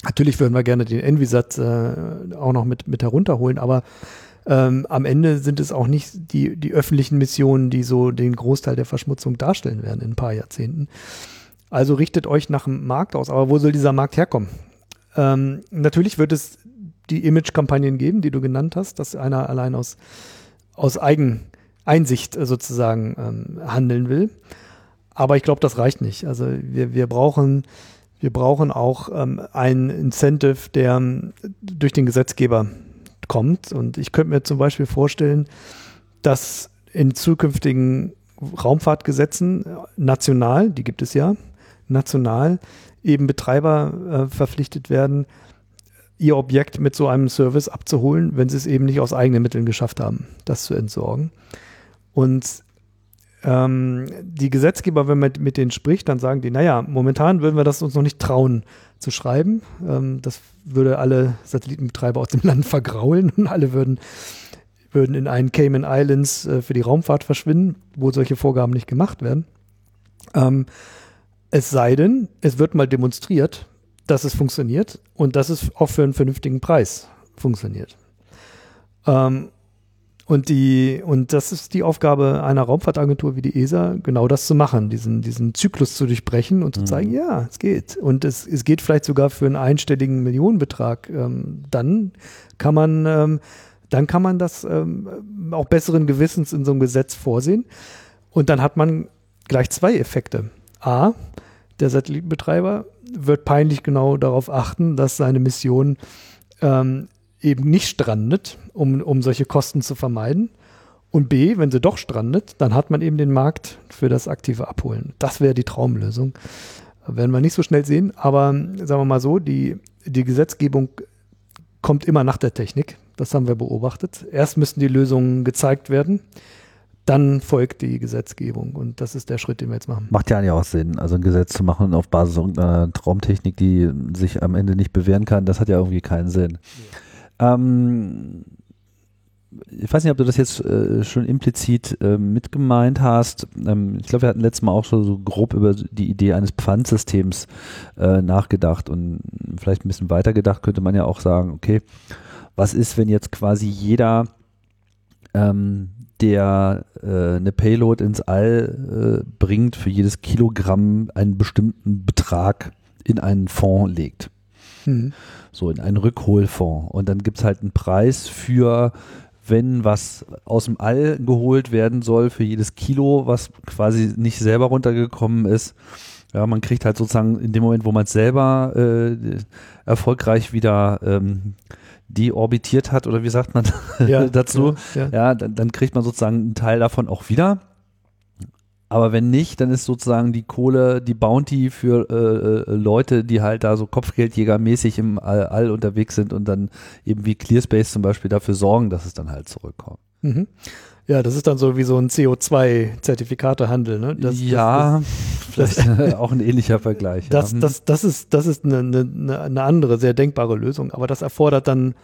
Speaker 2: Natürlich würden wir gerne den Envisat äh, auch noch mit, mit herunterholen, aber ähm, am Ende sind es auch nicht die, die öffentlichen Missionen, die so den Großteil der Verschmutzung darstellen werden in ein paar Jahrzehnten. Also richtet euch nach dem Markt aus. Aber wo soll dieser Markt herkommen? Ähm, natürlich wird es die Image-Kampagnen geben, die du genannt hast, dass einer allein aus, aus Eigeneinsicht sozusagen ähm, handeln will. Aber ich glaube, das reicht nicht. Also wir, wir brauchen wir brauchen auch ähm, ein Incentive, der ähm, durch den Gesetzgeber kommt. Und ich könnte mir zum Beispiel vorstellen, dass in zukünftigen Raumfahrtgesetzen äh, national, die gibt es ja, national eben Betreiber äh, verpflichtet werden, ihr Objekt mit so einem Service abzuholen, wenn sie es eben nicht aus eigenen Mitteln geschafft haben, das zu entsorgen. Und ähm, die Gesetzgeber, wenn man mit denen spricht, dann sagen die, naja, momentan würden wir das uns noch nicht trauen zu schreiben. Ähm, das würde alle Satellitenbetreiber aus dem Land vergraulen und alle würden, würden in einen Cayman Islands äh, für die Raumfahrt verschwinden, wo solche Vorgaben nicht gemacht werden. Ähm, es sei denn, es wird mal demonstriert, dass es funktioniert und dass es auch für einen vernünftigen Preis funktioniert. Ähm, und, die, und das ist die Aufgabe einer Raumfahrtagentur wie die ESA, genau das zu machen, diesen, diesen Zyklus zu durchbrechen und zu mhm. zeigen, ja, es geht. Und es, es geht vielleicht sogar für einen einstelligen Millionenbetrag. Ähm, dann kann man ähm, dann kann man das ähm, auch besseren Gewissens in so einem Gesetz vorsehen. Und dann hat man gleich zwei Effekte. A, der Satellitenbetreiber wird peinlich genau darauf achten, dass seine Mission ähm, eben nicht strandet, um, um solche Kosten zu vermeiden. Und B, wenn sie doch strandet, dann hat man eben den Markt für das aktive Abholen. Das wäre die Traumlösung. Werden wir nicht so schnell sehen, aber sagen wir mal so, die, die Gesetzgebung kommt immer nach der Technik. Das haben wir beobachtet. Erst müssen die Lösungen gezeigt werden, dann folgt die Gesetzgebung und das ist der Schritt, den wir jetzt machen.
Speaker 1: Macht ja eigentlich auch Sinn, also ein Gesetz zu machen auf Basis irgendeiner Traumtechnik, die sich am Ende nicht bewähren kann, das hat ja irgendwie keinen Sinn. Ja. Ähm, ich weiß nicht, ob du das jetzt äh, schon implizit äh, mitgemeint hast. Ähm, ich glaube, wir hatten letztes Mal auch schon so grob über die Idee eines Pfandsystems äh, nachgedacht und vielleicht ein bisschen weiter gedacht könnte man ja auch sagen, okay, was ist, wenn jetzt quasi jeder, ähm, der äh, eine Payload ins All äh, bringt, für jedes Kilogramm einen bestimmten Betrag in einen Fonds legt. Mhm. So, in einen Rückholfonds. Und dann gibt es halt einen Preis für wenn was aus dem All geholt werden soll für jedes Kilo, was quasi nicht selber runtergekommen ist. Ja, man kriegt halt sozusagen in dem Moment, wo man es selber äh, erfolgreich wieder ähm, deorbitiert hat, oder wie sagt man ja, dazu, ja, ja. ja dann, dann, kriegt man sozusagen einen Teil davon auch wieder. Aber wenn nicht, dann ist sozusagen die Kohle, die Bounty für äh, äh, Leute, die halt da so Kopfgeldjägermäßig im All, All, unterwegs sind und dann eben wie Clearspace zum Beispiel dafür sorgen, dass es dann halt zurückkommt. Mhm.
Speaker 2: Ja, das ist dann so wie so ein CO2-Zertifikatehandel, ne?
Speaker 1: Das, ja, das, das, vielleicht auch ein ähnlicher Vergleich.
Speaker 2: Das,
Speaker 1: ja.
Speaker 2: das, das, ist, das ist eine, eine, eine andere, sehr denkbare Lösung, aber das erfordert dann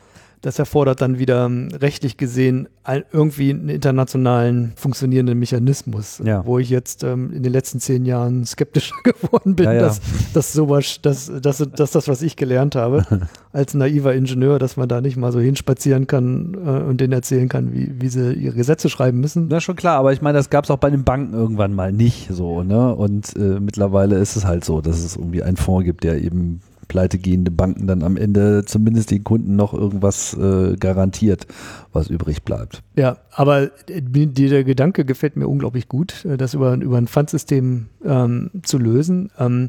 Speaker 2: das erfordert dann wieder ähm, rechtlich gesehen ein, irgendwie einen internationalen funktionierenden Mechanismus, ja. wo ich jetzt ähm, in den letzten zehn Jahren skeptischer geworden bin, ja, ja. Dass, dass sowas, dass, dass, dass das, was ich gelernt habe, als naiver Ingenieur, dass man da nicht mal so hinspazieren kann äh, und denen erzählen kann, wie, wie sie ihre Gesetze schreiben müssen.
Speaker 1: Na schon klar, aber ich meine, das gab es auch bei den Banken irgendwann mal nicht so, ne? Und äh, mittlerweile ist es halt so, dass es irgendwie einen Fonds gibt, der eben pleitegehende Banken dann am Ende zumindest den Kunden noch irgendwas äh, garantiert, was übrig bleibt.
Speaker 2: Ja, aber der Gedanke gefällt mir unglaublich gut, äh, das über, über ein Pfandsystem ähm, zu lösen. Ähm,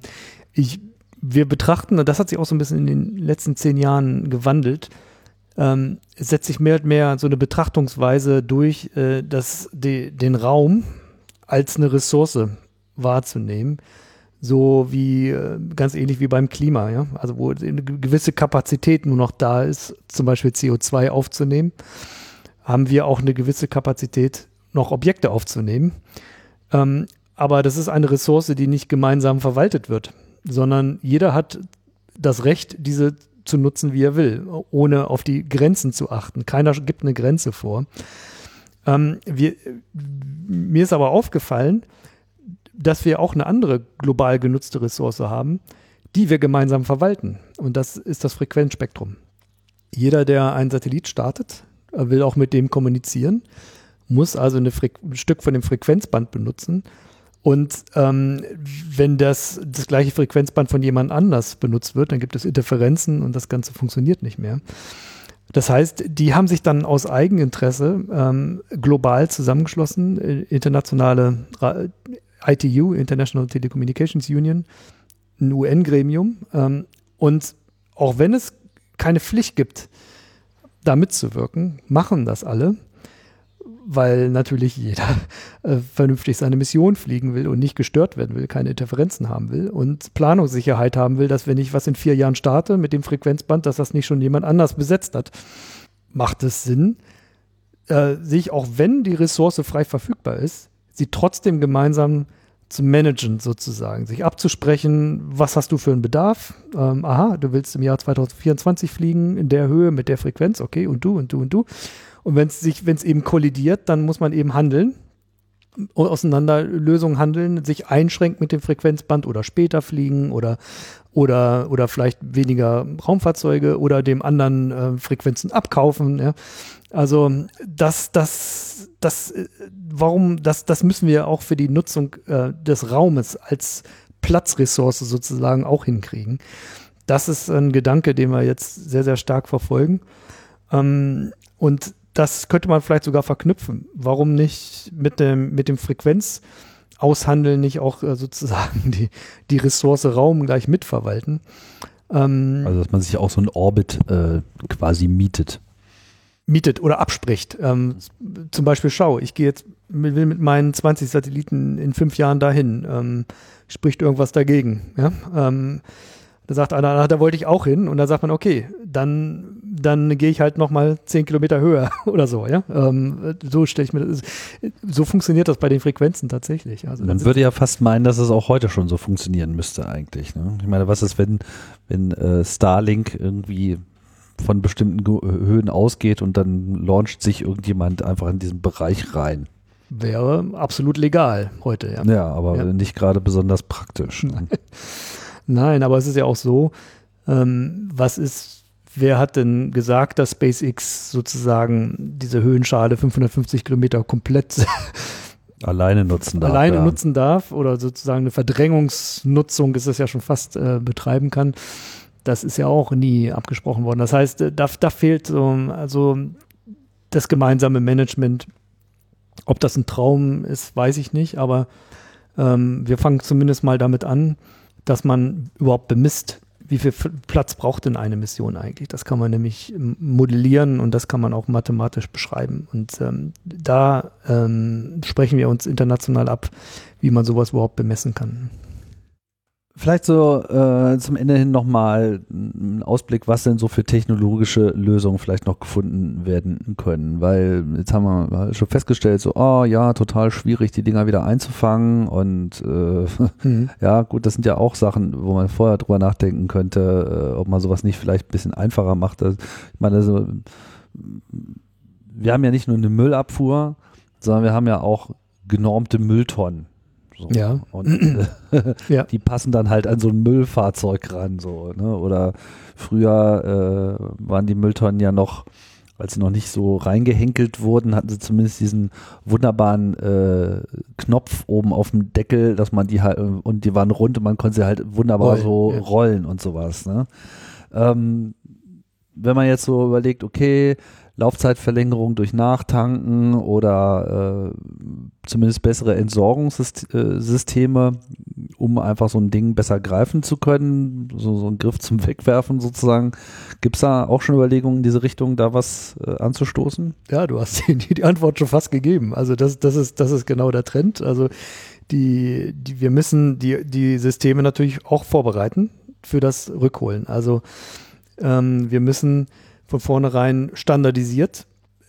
Speaker 2: ich, wir betrachten, und das hat sich auch so ein bisschen in den letzten zehn Jahren gewandelt, ähm, setzt sich mehr und mehr so eine Betrachtungsweise durch, äh, dass die, den Raum als eine Ressource wahrzunehmen so wie äh, ganz ähnlich wie beim Klima, ja. Also wo eine gewisse Kapazität nur noch da ist, zum Beispiel CO2 aufzunehmen, haben wir auch eine gewisse Kapazität, noch Objekte aufzunehmen. Ähm, aber das ist eine Ressource, die nicht gemeinsam verwaltet wird, sondern jeder hat das Recht, diese zu nutzen, wie er will, ohne auf die Grenzen zu achten. Keiner gibt eine Grenze vor. Ähm, wir, mir ist aber aufgefallen, dass wir auch eine andere global genutzte Ressource haben, die wir gemeinsam verwalten. Und das ist das Frequenzspektrum. Jeder, der einen Satellit startet, will auch mit dem kommunizieren, muss also ein Stück von dem Frequenzband benutzen. Und ähm, wenn das, das gleiche Frequenzband von jemand anders benutzt wird, dann gibt es Interferenzen und das Ganze funktioniert nicht mehr. Das heißt, die haben sich dann aus Eigeninteresse ähm, global zusammengeschlossen, äh, internationale ITU, International Telecommunications Union, ein UN-Gremium. Ähm, und auch wenn es keine Pflicht gibt, da mitzuwirken, machen das alle, weil natürlich jeder äh, vernünftig seine Mission fliegen will und nicht gestört werden will, keine Interferenzen haben will und Planungssicherheit haben will, dass wenn ich was in vier Jahren starte mit dem Frequenzband, dass das nicht schon jemand anders besetzt hat. Macht es Sinn, äh, sich auch wenn die Ressource frei verfügbar ist, sie trotzdem gemeinsam zu managen sozusagen, sich abzusprechen, was hast du für einen Bedarf? Ähm, aha, du willst im Jahr 2024 fliegen in der Höhe mit der Frequenz, okay, und du und du und du. Und wenn es sich, wenn es eben kollidiert, dann muss man eben handeln, auseinander Lösungen handeln, sich einschränken mit dem Frequenzband oder später fliegen oder oder oder vielleicht weniger Raumfahrzeuge oder dem anderen äh, Frequenzen abkaufen. Ja. Also das, das, das, warum, das, das müssen wir auch für die Nutzung äh, des Raumes als Platzressource sozusagen auch hinkriegen. Das ist ein Gedanke, den wir jetzt sehr, sehr stark verfolgen. Ähm, und das könnte man vielleicht sogar verknüpfen. Warum nicht mit dem, mit dem Frequenzaushandeln nicht auch äh, sozusagen die, die Ressource Raum gleich mitverwalten?
Speaker 1: Ähm, also, dass man sich auch so einen Orbit äh, quasi mietet.
Speaker 2: Mietet oder abspricht. Ähm, zum Beispiel, schau, ich gehe jetzt, will mit meinen 20 Satelliten in fünf Jahren dahin. Ähm, spricht irgendwas dagegen? Ja? Ähm, da sagt einer, da wollte ich auch hin. Und dann sagt man, okay, dann, dann gehe ich halt nochmal zehn Kilometer höher oder so. Ja? Ähm, so stelle ich mir das. So funktioniert das bei den Frequenzen tatsächlich.
Speaker 1: Also man würde ja fast meinen, dass es auch heute schon so funktionieren müsste eigentlich. Ne? Ich meine, was ist, wenn, wenn äh, Starlink irgendwie von bestimmten Höhen ausgeht und dann launcht sich irgendjemand einfach in diesen Bereich rein?
Speaker 2: Wäre absolut legal heute, ja.
Speaker 1: Ja, aber ja. nicht gerade besonders praktisch. Ne?
Speaker 2: Nein, aber es ist ja auch so, ähm, was ist, wer hat denn gesagt, dass SpaceX sozusagen diese Höhenschale 550 Kilometer komplett
Speaker 1: alleine nutzen darf?
Speaker 2: Alleine ja. nutzen darf oder sozusagen eine Verdrängungsnutzung ist es ja schon fast äh, betreiben kann. Das ist ja auch nie abgesprochen worden. Das heißt, äh, da, da fehlt so, also das gemeinsame Management. Ob das ein Traum ist, weiß ich nicht, aber ähm, wir fangen zumindest mal damit an, dass man überhaupt bemisst, wie viel Platz braucht denn eine Mission eigentlich? Das kann man nämlich modellieren und das kann man auch mathematisch beschreiben. Und ähm, da ähm, sprechen wir uns international ab, wie man sowas überhaupt bemessen kann.
Speaker 1: Vielleicht so äh, zum Ende hin nochmal ein Ausblick, was denn so für technologische Lösungen vielleicht noch gefunden werden können. Weil jetzt haben wir schon festgestellt, so, oh ja, total schwierig, die Dinger wieder einzufangen. Und äh, mhm. ja, gut, das sind ja auch Sachen, wo man vorher drüber nachdenken könnte, äh, ob man sowas nicht vielleicht ein bisschen einfacher macht. Also, ich meine, also, wir haben ja nicht nur eine Müllabfuhr, sondern wir haben ja auch genormte Mülltonnen. So.
Speaker 2: Ja.
Speaker 1: Und äh, ja. die passen dann halt an so ein Müllfahrzeug ran, so, ne? Oder früher äh, waren die Mülltonnen ja noch, als sie noch nicht so reingehenkelt wurden, hatten sie zumindest diesen wunderbaren äh, Knopf oben auf dem Deckel, dass man die halt, und die waren rund und man konnte sie halt wunderbar rollen, so ja. rollen und sowas, ne? Ähm, wenn man jetzt so überlegt, okay, Laufzeitverlängerung durch Nachtanken oder äh, zumindest bessere Entsorgungssysteme, um einfach so ein Ding besser greifen zu können, so, so ein Griff zum Wegwerfen sozusagen. Gibt es da auch schon Überlegungen in diese Richtung, da was äh, anzustoßen?
Speaker 2: Ja, du hast die, die Antwort schon fast gegeben. Also das, das, ist, das ist genau der Trend. Also die, die, wir müssen die, die Systeme natürlich auch vorbereiten für das Rückholen. Also ähm, wir müssen von vornherein standardisiert,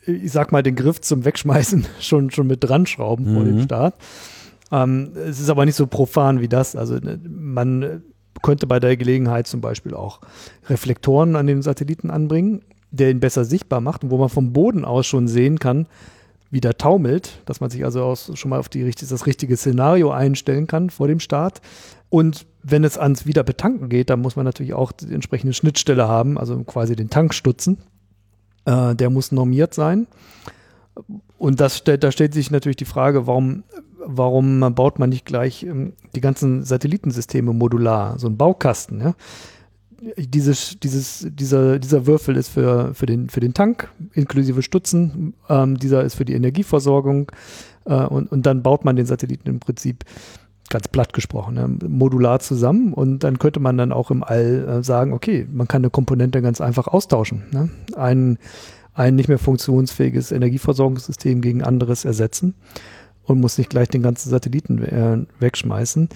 Speaker 2: ich sag mal, den Griff zum Wegschmeißen schon, schon mit dran schrauben mhm. vor dem mhm. Start. Ähm, es ist aber nicht so profan wie das. Also ne, man könnte bei der Gelegenheit zum Beispiel auch Reflektoren an den Satelliten anbringen, der ihn besser sichtbar macht und wo man vom Boden aus schon sehen kann, wie der taumelt, dass man sich also aus, schon mal auf die, das richtige Szenario einstellen kann vor dem Start. Und wenn es ans Wiederbetanken geht, dann muss man natürlich auch die entsprechende Schnittstelle haben, also quasi den Tankstutzen. Äh, der muss normiert sein. Und das stellt, da stellt sich natürlich die Frage, warum, warum baut man nicht gleich ähm, die ganzen Satellitensysteme modular, so ein Baukasten, ja? Dieses, dieses, dieser, dieser Würfel ist für, für, den, für den Tank inklusive Stutzen, ähm, dieser ist für die Energieversorgung äh, und, und dann baut man den Satelliten im Prinzip ganz platt gesprochen, ne, modular zusammen und dann könnte man dann auch im All äh, sagen, okay, man kann eine Komponente ganz einfach austauschen. Ne? Ein, ein nicht mehr funktionsfähiges Energieversorgungssystem gegen anderes ersetzen und muss nicht gleich den ganzen Satelliten äh, wegschmeißen.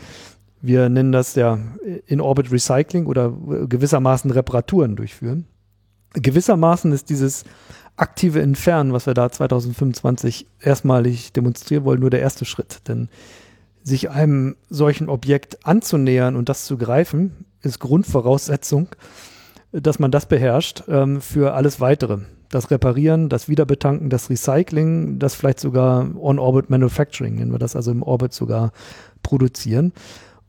Speaker 2: Wir nennen das ja In-Orbit Recycling oder gewissermaßen Reparaturen durchführen. Gewissermaßen ist dieses aktive Entfernen, was wir da 2025 erstmalig demonstrieren wollen, nur der erste Schritt. Denn sich einem solchen Objekt anzunähern und das zu greifen, ist Grundvoraussetzung, dass man das beherrscht ähm, für alles weitere. Das Reparieren, das Wiederbetanken, das Recycling, das vielleicht sogar On-Orbit Manufacturing, nennen wir das also im Orbit sogar produzieren.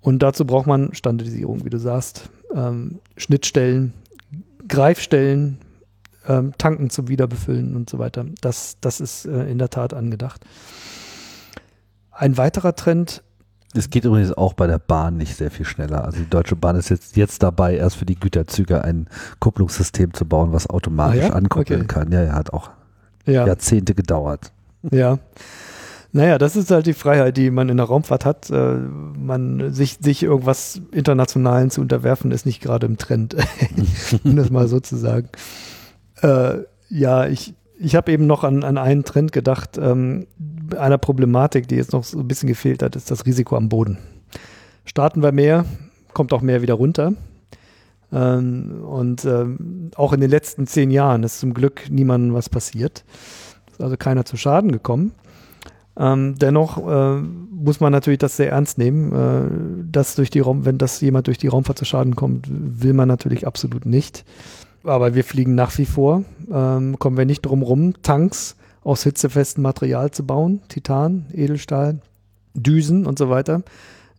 Speaker 2: Und dazu braucht man Standardisierung, wie du sagst, ähm, Schnittstellen, Greifstellen, ähm, Tanken zum Wiederbefüllen und so weiter. Das, das ist äh, in der Tat angedacht. Ein weiterer Trend.
Speaker 1: Es geht übrigens auch bei der Bahn nicht sehr viel schneller. Also die Deutsche Bahn ist jetzt, jetzt dabei, erst für die Güterzüge ein Kupplungssystem zu bauen, was automatisch ah ja? ankuppeln okay. kann. Ja, er hat auch ja. Jahrzehnte gedauert.
Speaker 2: Ja. Naja, das ist halt die Freiheit, die man in der Raumfahrt hat. Äh, man sich, sich irgendwas Internationalen zu unterwerfen, ist nicht gerade im Trend, um das mal so zu sagen. Äh, ja, ich, ich habe eben noch an, an einen Trend gedacht. Ähm, einer Problematik, die jetzt noch so ein bisschen gefehlt hat, ist das Risiko am Boden. Starten wir mehr, kommt auch mehr wieder runter. Ähm, und ähm, auch in den letzten zehn Jahren ist zum Glück niemandem was passiert. Ist also keiner zu Schaden gekommen. Ähm, dennoch äh, muss man natürlich das sehr ernst nehmen. Äh, dass durch die Raum, wenn das jemand durch die Raumfahrt zu Schaden kommt, will man natürlich absolut nicht. Aber wir fliegen nach wie vor. Ähm, kommen wir nicht drum rum, Tanks aus hitzefestem Material zu bauen, Titan, Edelstahl, Düsen und so weiter.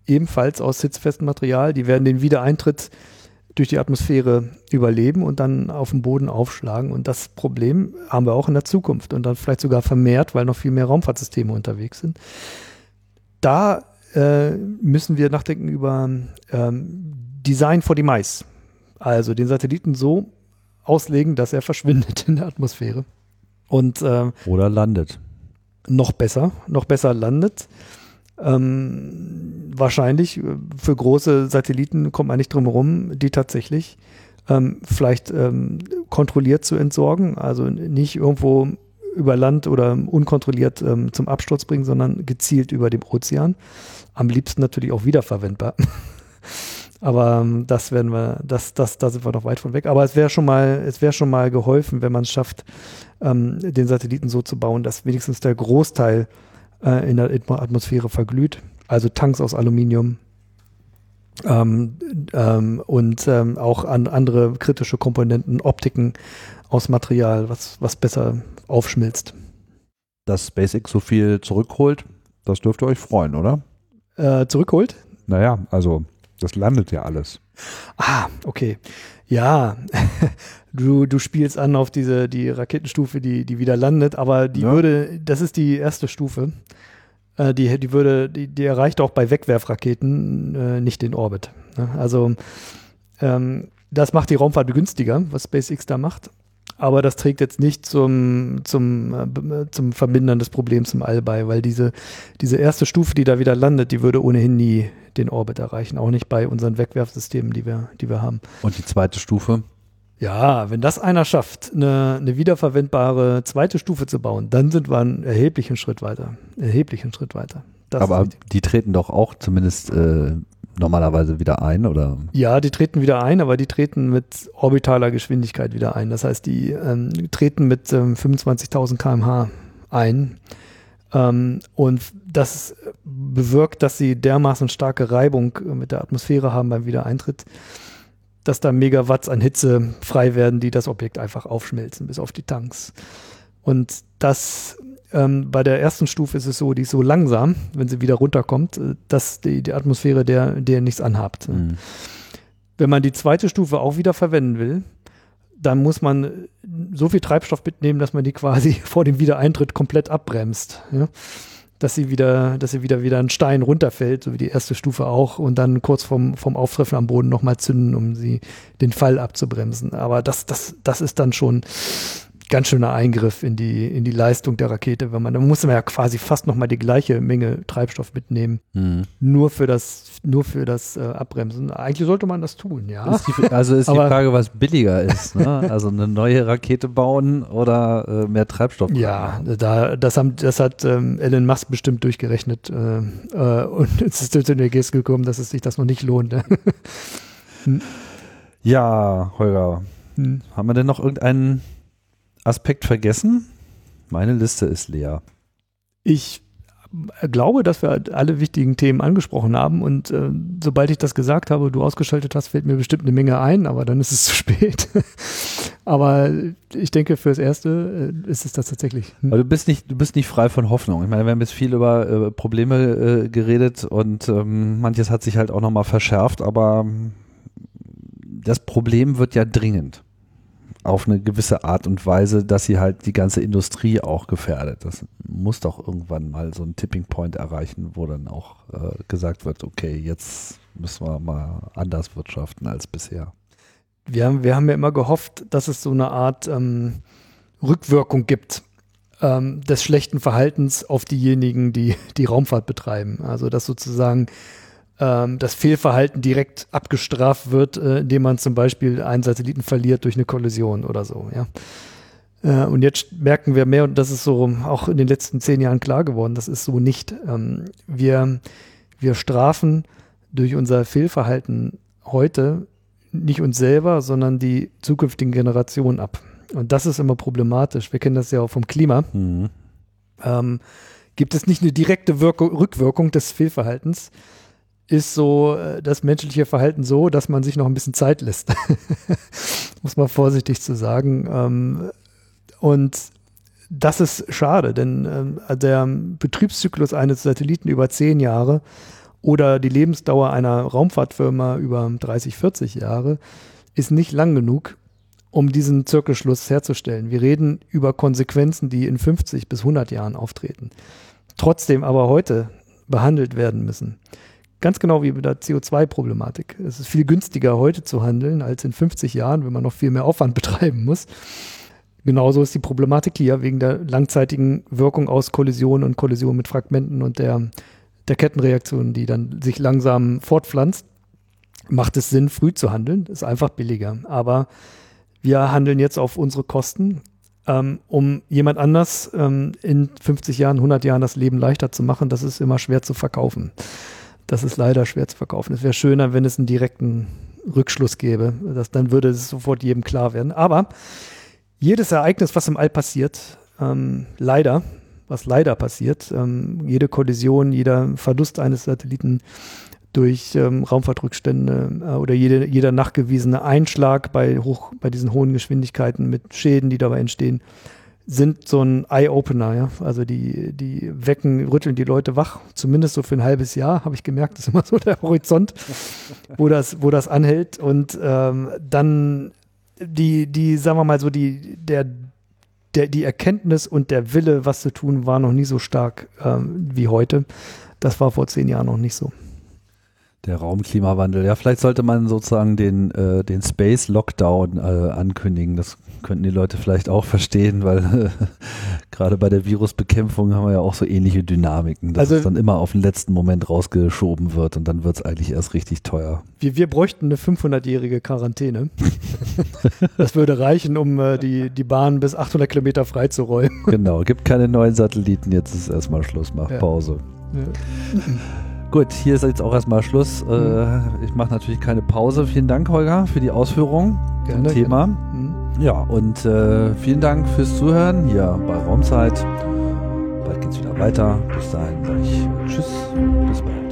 Speaker 2: Ebenfalls aus hitzefestem Material. Die werden den Wiedereintritt durch die Atmosphäre überleben und dann auf dem Boden aufschlagen. Und das Problem haben wir auch in der Zukunft und dann vielleicht sogar vermehrt, weil noch viel mehr Raumfahrtsysteme unterwegs sind. Da äh, müssen wir nachdenken über ähm, Design for Demise. Also den Satelliten so auslegen, dass er verschwindet in der Atmosphäre. Und, äh,
Speaker 1: Oder landet.
Speaker 2: Noch besser, noch besser landet. Ähm, wahrscheinlich äh, für große Satelliten kommt man nicht drum herum, die tatsächlich ähm, vielleicht ähm, kontrolliert zu entsorgen, also nicht irgendwo über Land oder unkontrolliert ähm, zum Absturz bringen, sondern gezielt über dem Ozean. Am liebsten natürlich auch wiederverwendbar. Aber ähm, das werden wir, das, das, da sind wir noch weit von weg. Aber es wäre schon mal, es wäre schon mal geholfen, wenn man es schafft, ähm, den Satelliten so zu bauen, dass wenigstens der Großteil äh, in der Atmosphäre verglüht. Also Tanks aus Aluminium ähm, ähm, und ähm, auch an andere kritische Komponenten, Optiken aus Material, was, was besser aufschmilzt.
Speaker 1: Dass SpaceX so viel zurückholt, das dürfte euch freuen, oder?
Speaker 2: Äh, zurückholt?
Speaker 1: Naja, also das landet ja alles.
Speaker 2: Ah, okay. Ja, du, du spielst an auf diese, die Raketenstufe, die, die wieder landet, aber die ja. würde, das ist die erste Stufe. Äh, die, die würde, die, die erreicht auch bei Wegwerfraketen äh, nicht den Orbit. Ne? Also ähm, das macht die Raumfahrt günstiger, was SpaceX da macht. Aber das trägt jetzt nicht zum, zum, äh, zum Vermindern des Problems im All bei, weil diese, diese erste Stufe, die da wieder landet, die würde ohnehin nie den Orbit erreichen, auch nicht bei unseren Wegwerfsystemen, die wir, die wir haben.
Speaker 1: Und die zweite Stufe?
Speaker 2: Ja, wenn das einer schafft, eine, eine wiederverwendbare zweite Stufe zu bauen, dann sind wir einen erheblichen Schritt weiter. Erheblichen Schritt weiter.
Speaker 1: Das Aber die treten doch auch zumindest äh, normalerweise wieder ein, oder?
Speaker 2: Ja, die treten wieder ein, aber die treten mit orbitaler Geschwindigkeit wieder ein. Das heißt, die ähm, treten mit ähm, 25.000 km/h ein. Ähm, und das bewirkt, dass sie dermaßen starke Reibung mit der Atmosphäre haben beim Wiedereintritt, dass da Megawatts an Hitze frei werden, die das Objekt einfach aufschmelzen, bis auf die Tanks. Und das ähm, bei der ersten Stufe ist es so, die ist so langsam, wenn sie wieder runterkommt, äh, dass die, die Atmosphäre der, der nichts anhabt. Mhm. Wenn man die zweite Stufe auch wieder verwenden will, dann muss man so viel Treibstoff mitnehmen, dass man die quasi vor dem Wiedereintritt komplett abbremst. Ja? Dass sie wieder, dass sie wieder wieder ein Stein runterfällt, so wie die erste Stufe auch, und dann kurz vom, vom Auftreffen am Boden nochmal zünden, um sie den Fall abzubremsen. Aber das, das, das ist dann schon ganz schöner Eingriff in die, in die Leistung der Rakete, wenn man, da muss man ja quasi fast nochmal die gleiche Menge Treibstoff mitnehmen, mhm. nur für das, nur für das äh, Abbremsen. Eigentlich sollte man das tun, ja.
Speaker 1: Ist die, also ist die Frage, was billiger ist, ne? Also eine neue Rakete bauen oder äh, mehr Treibstoff?
Speaker 2: Ja, da, das, haben, das hat ähm, Elon Musk bestimmt durchgerechnet äh, äh und es ist zu dem Ergebnis gekommen, dass es sich das noch nicht lohnt. Ne?
Speaker 1: ja, Holger, hm. haben wir denn noch irgendeinen Aspekt vergessen? Meine Liste ist leer.
Speaker 2: Ich glaube, dass wir alle wichtigen Themen angesprochen haben und äh, sobald ich das gesagt habe, du ausgeschaltet hast, fällt mir bestimmt eine Menge ein, aber dann ist es zu spät. aber ich denke, fürs Erste äh, ist es das tatsächlich.
Speaker 1: Hm. Aber du bist nicht, du bist nicht frei von Hoffnung. Ich meine, wir haben jetzt viel über äh, Probleme äh, geredet und ähm, manches hat sich halt auch nochmal verschärft, aber das Problem wird ja dringend auf eine gewisse Art und Weise, dass sie halt die ganze Industrie auch gefährdet. Das muss doch irgendwann mal so ein Tipping Point erreichen, wo dann auch äh, gesagt wird, okay, jetzt müssen wir mal anders wirtschaften als bisher.
Speaker 2: Wir haben, wir haben ja immer gehofft, dass es so eine Art ähm, Rückwirkung gibt ähm, des schlechten Verhaltens auf diejenigen, die die Raumfahrt betreiben. Also dass sozusagen ähm, das Fehlverhalten direkt abgestraft wird, äh, indem man zum Beispiel einen Satelliten verliert durch eine Kollision oder so. Ja. Äh, und jetzt merken wir mehr, und das ist so auch in den letzten zehn Jahren klar geworden, das ist so nicht. Ähm, wir, wir strafen durch unser Fehlverhalten heute nicht uns selber, sondern die zukünftigen Generationen ab. Und das ist immer problematisch. Wir kennen das ja auch vom Klima. Mhm. Ähm, gibt es nicht eine direkte Wirkung, Rückwirkung des Fehlverhaltens, ist so äh, das menschliche Verhalten so, dass man sich noch ein bisschen Zeit lässt. Muss man vorsichtig zu sagen. Ähm, und das ist schade, denn ähm, der Betriebszyklus eines Satelliten über zehn Jahre oder die Lebensdauer einer Raumfahrtfirma über 30, 40 Jahre ist nicht lang genug, um diesen Zirkelschluss herzustellen. Wir reden über Konsequenzen, die in 50 bis 100 Jahren auftreten, trotzdem aber heute behandelt werden müssen. Ganz genau wie mit der CO2-Problematik. Es ist viel günstiger, heute zu handeln, als in 50 Jahren, wenn man noch viel mehr Aufwand betreiben muss. Genauso ist die Problematik hier wegen der langzeitigen Wirkung aus Kollision und Kollision mit Fragmenten und der, der Kettenreaktion, die dann sich langsam fortpflanzt. Macht es Sinn, früh zu handeln? Ist einfach billiger. Aber wir handeln jetzt auf unsere Kosten, ähm, um jemand anders ähm, in 50 Jahren, 100 Jahren das Leben leichter zu machen. Das ist immer schwer zu verkaufen. Das ist leider schwer zu verkaufen. Es wäre schöner, wenn es einen direkten Rückschluss gäbe. Das, dann würde es sofort jedem klar werden. Aber jedes Ereignis, was im All passiert, ähm, leider, was leider passiert, ähm, jede Kollision, jeder Verlust eines Satelliten durch ähm, Raumfahrtrückstände äh, oder jede, jeder nachgewiesene Einschlag bei, hoch, bei diesen hohen Geschwindigkeiten mit Schäden, die dabei entstehen, sind so ein Eye-Opener. Ja? Also die, die wecken, rütteln die Leute wach, zumindest so für ein halbes Jahr, habe ich gemerkt, das ist immer so der Horizont, wo das, wo das anhält. Und ähm, dann die, die, sagen wir mal so, die, der, der, die Erkenntnis und der Wille, was zu tun, war noch nie so stark ähm, wie heute. Das war vor zehn Jahren noch nicht so.
Speaker 1: Der Raumklimawandel. Ja, vielleicht sollte man sozusagen den, äh, den Space Lockdown äh, ankündigen. Das könnten die Leute vielleicht auch verstehen, weil äh, gerade bei der Virusbekämpfung haben wir ja auch so ähnliche Dynamiken, dass also, es dann immer auf den letzten Moment rausgeschoben wird und dann wird es eigentlich erst richtig teuer.
Speaker 2: Wir, wir bräuchten eine 500-jährige Quarantäne. das würde reichen, um äh, die, die Bahn bis 800 Kilometer freizuräumen.
Speaker 1: Genau, gibt keine neuen Satelliten, jetzt ist erstmal Schluss, mach ja. Pause. Ja. Gut, hier ist jetzt auch erstmal Schluss. Äh, mhm. Ich mache natürlich keine Pause. Vielen Dank, Holger, für die Ausführungen zum Thema. Mhm. Ja, und äh, vielen Dank fürs Zuhören hier bei Raumzeit. Bald geht's wieder weiter. Bis dahin sage ich Tschüss. Bis bald.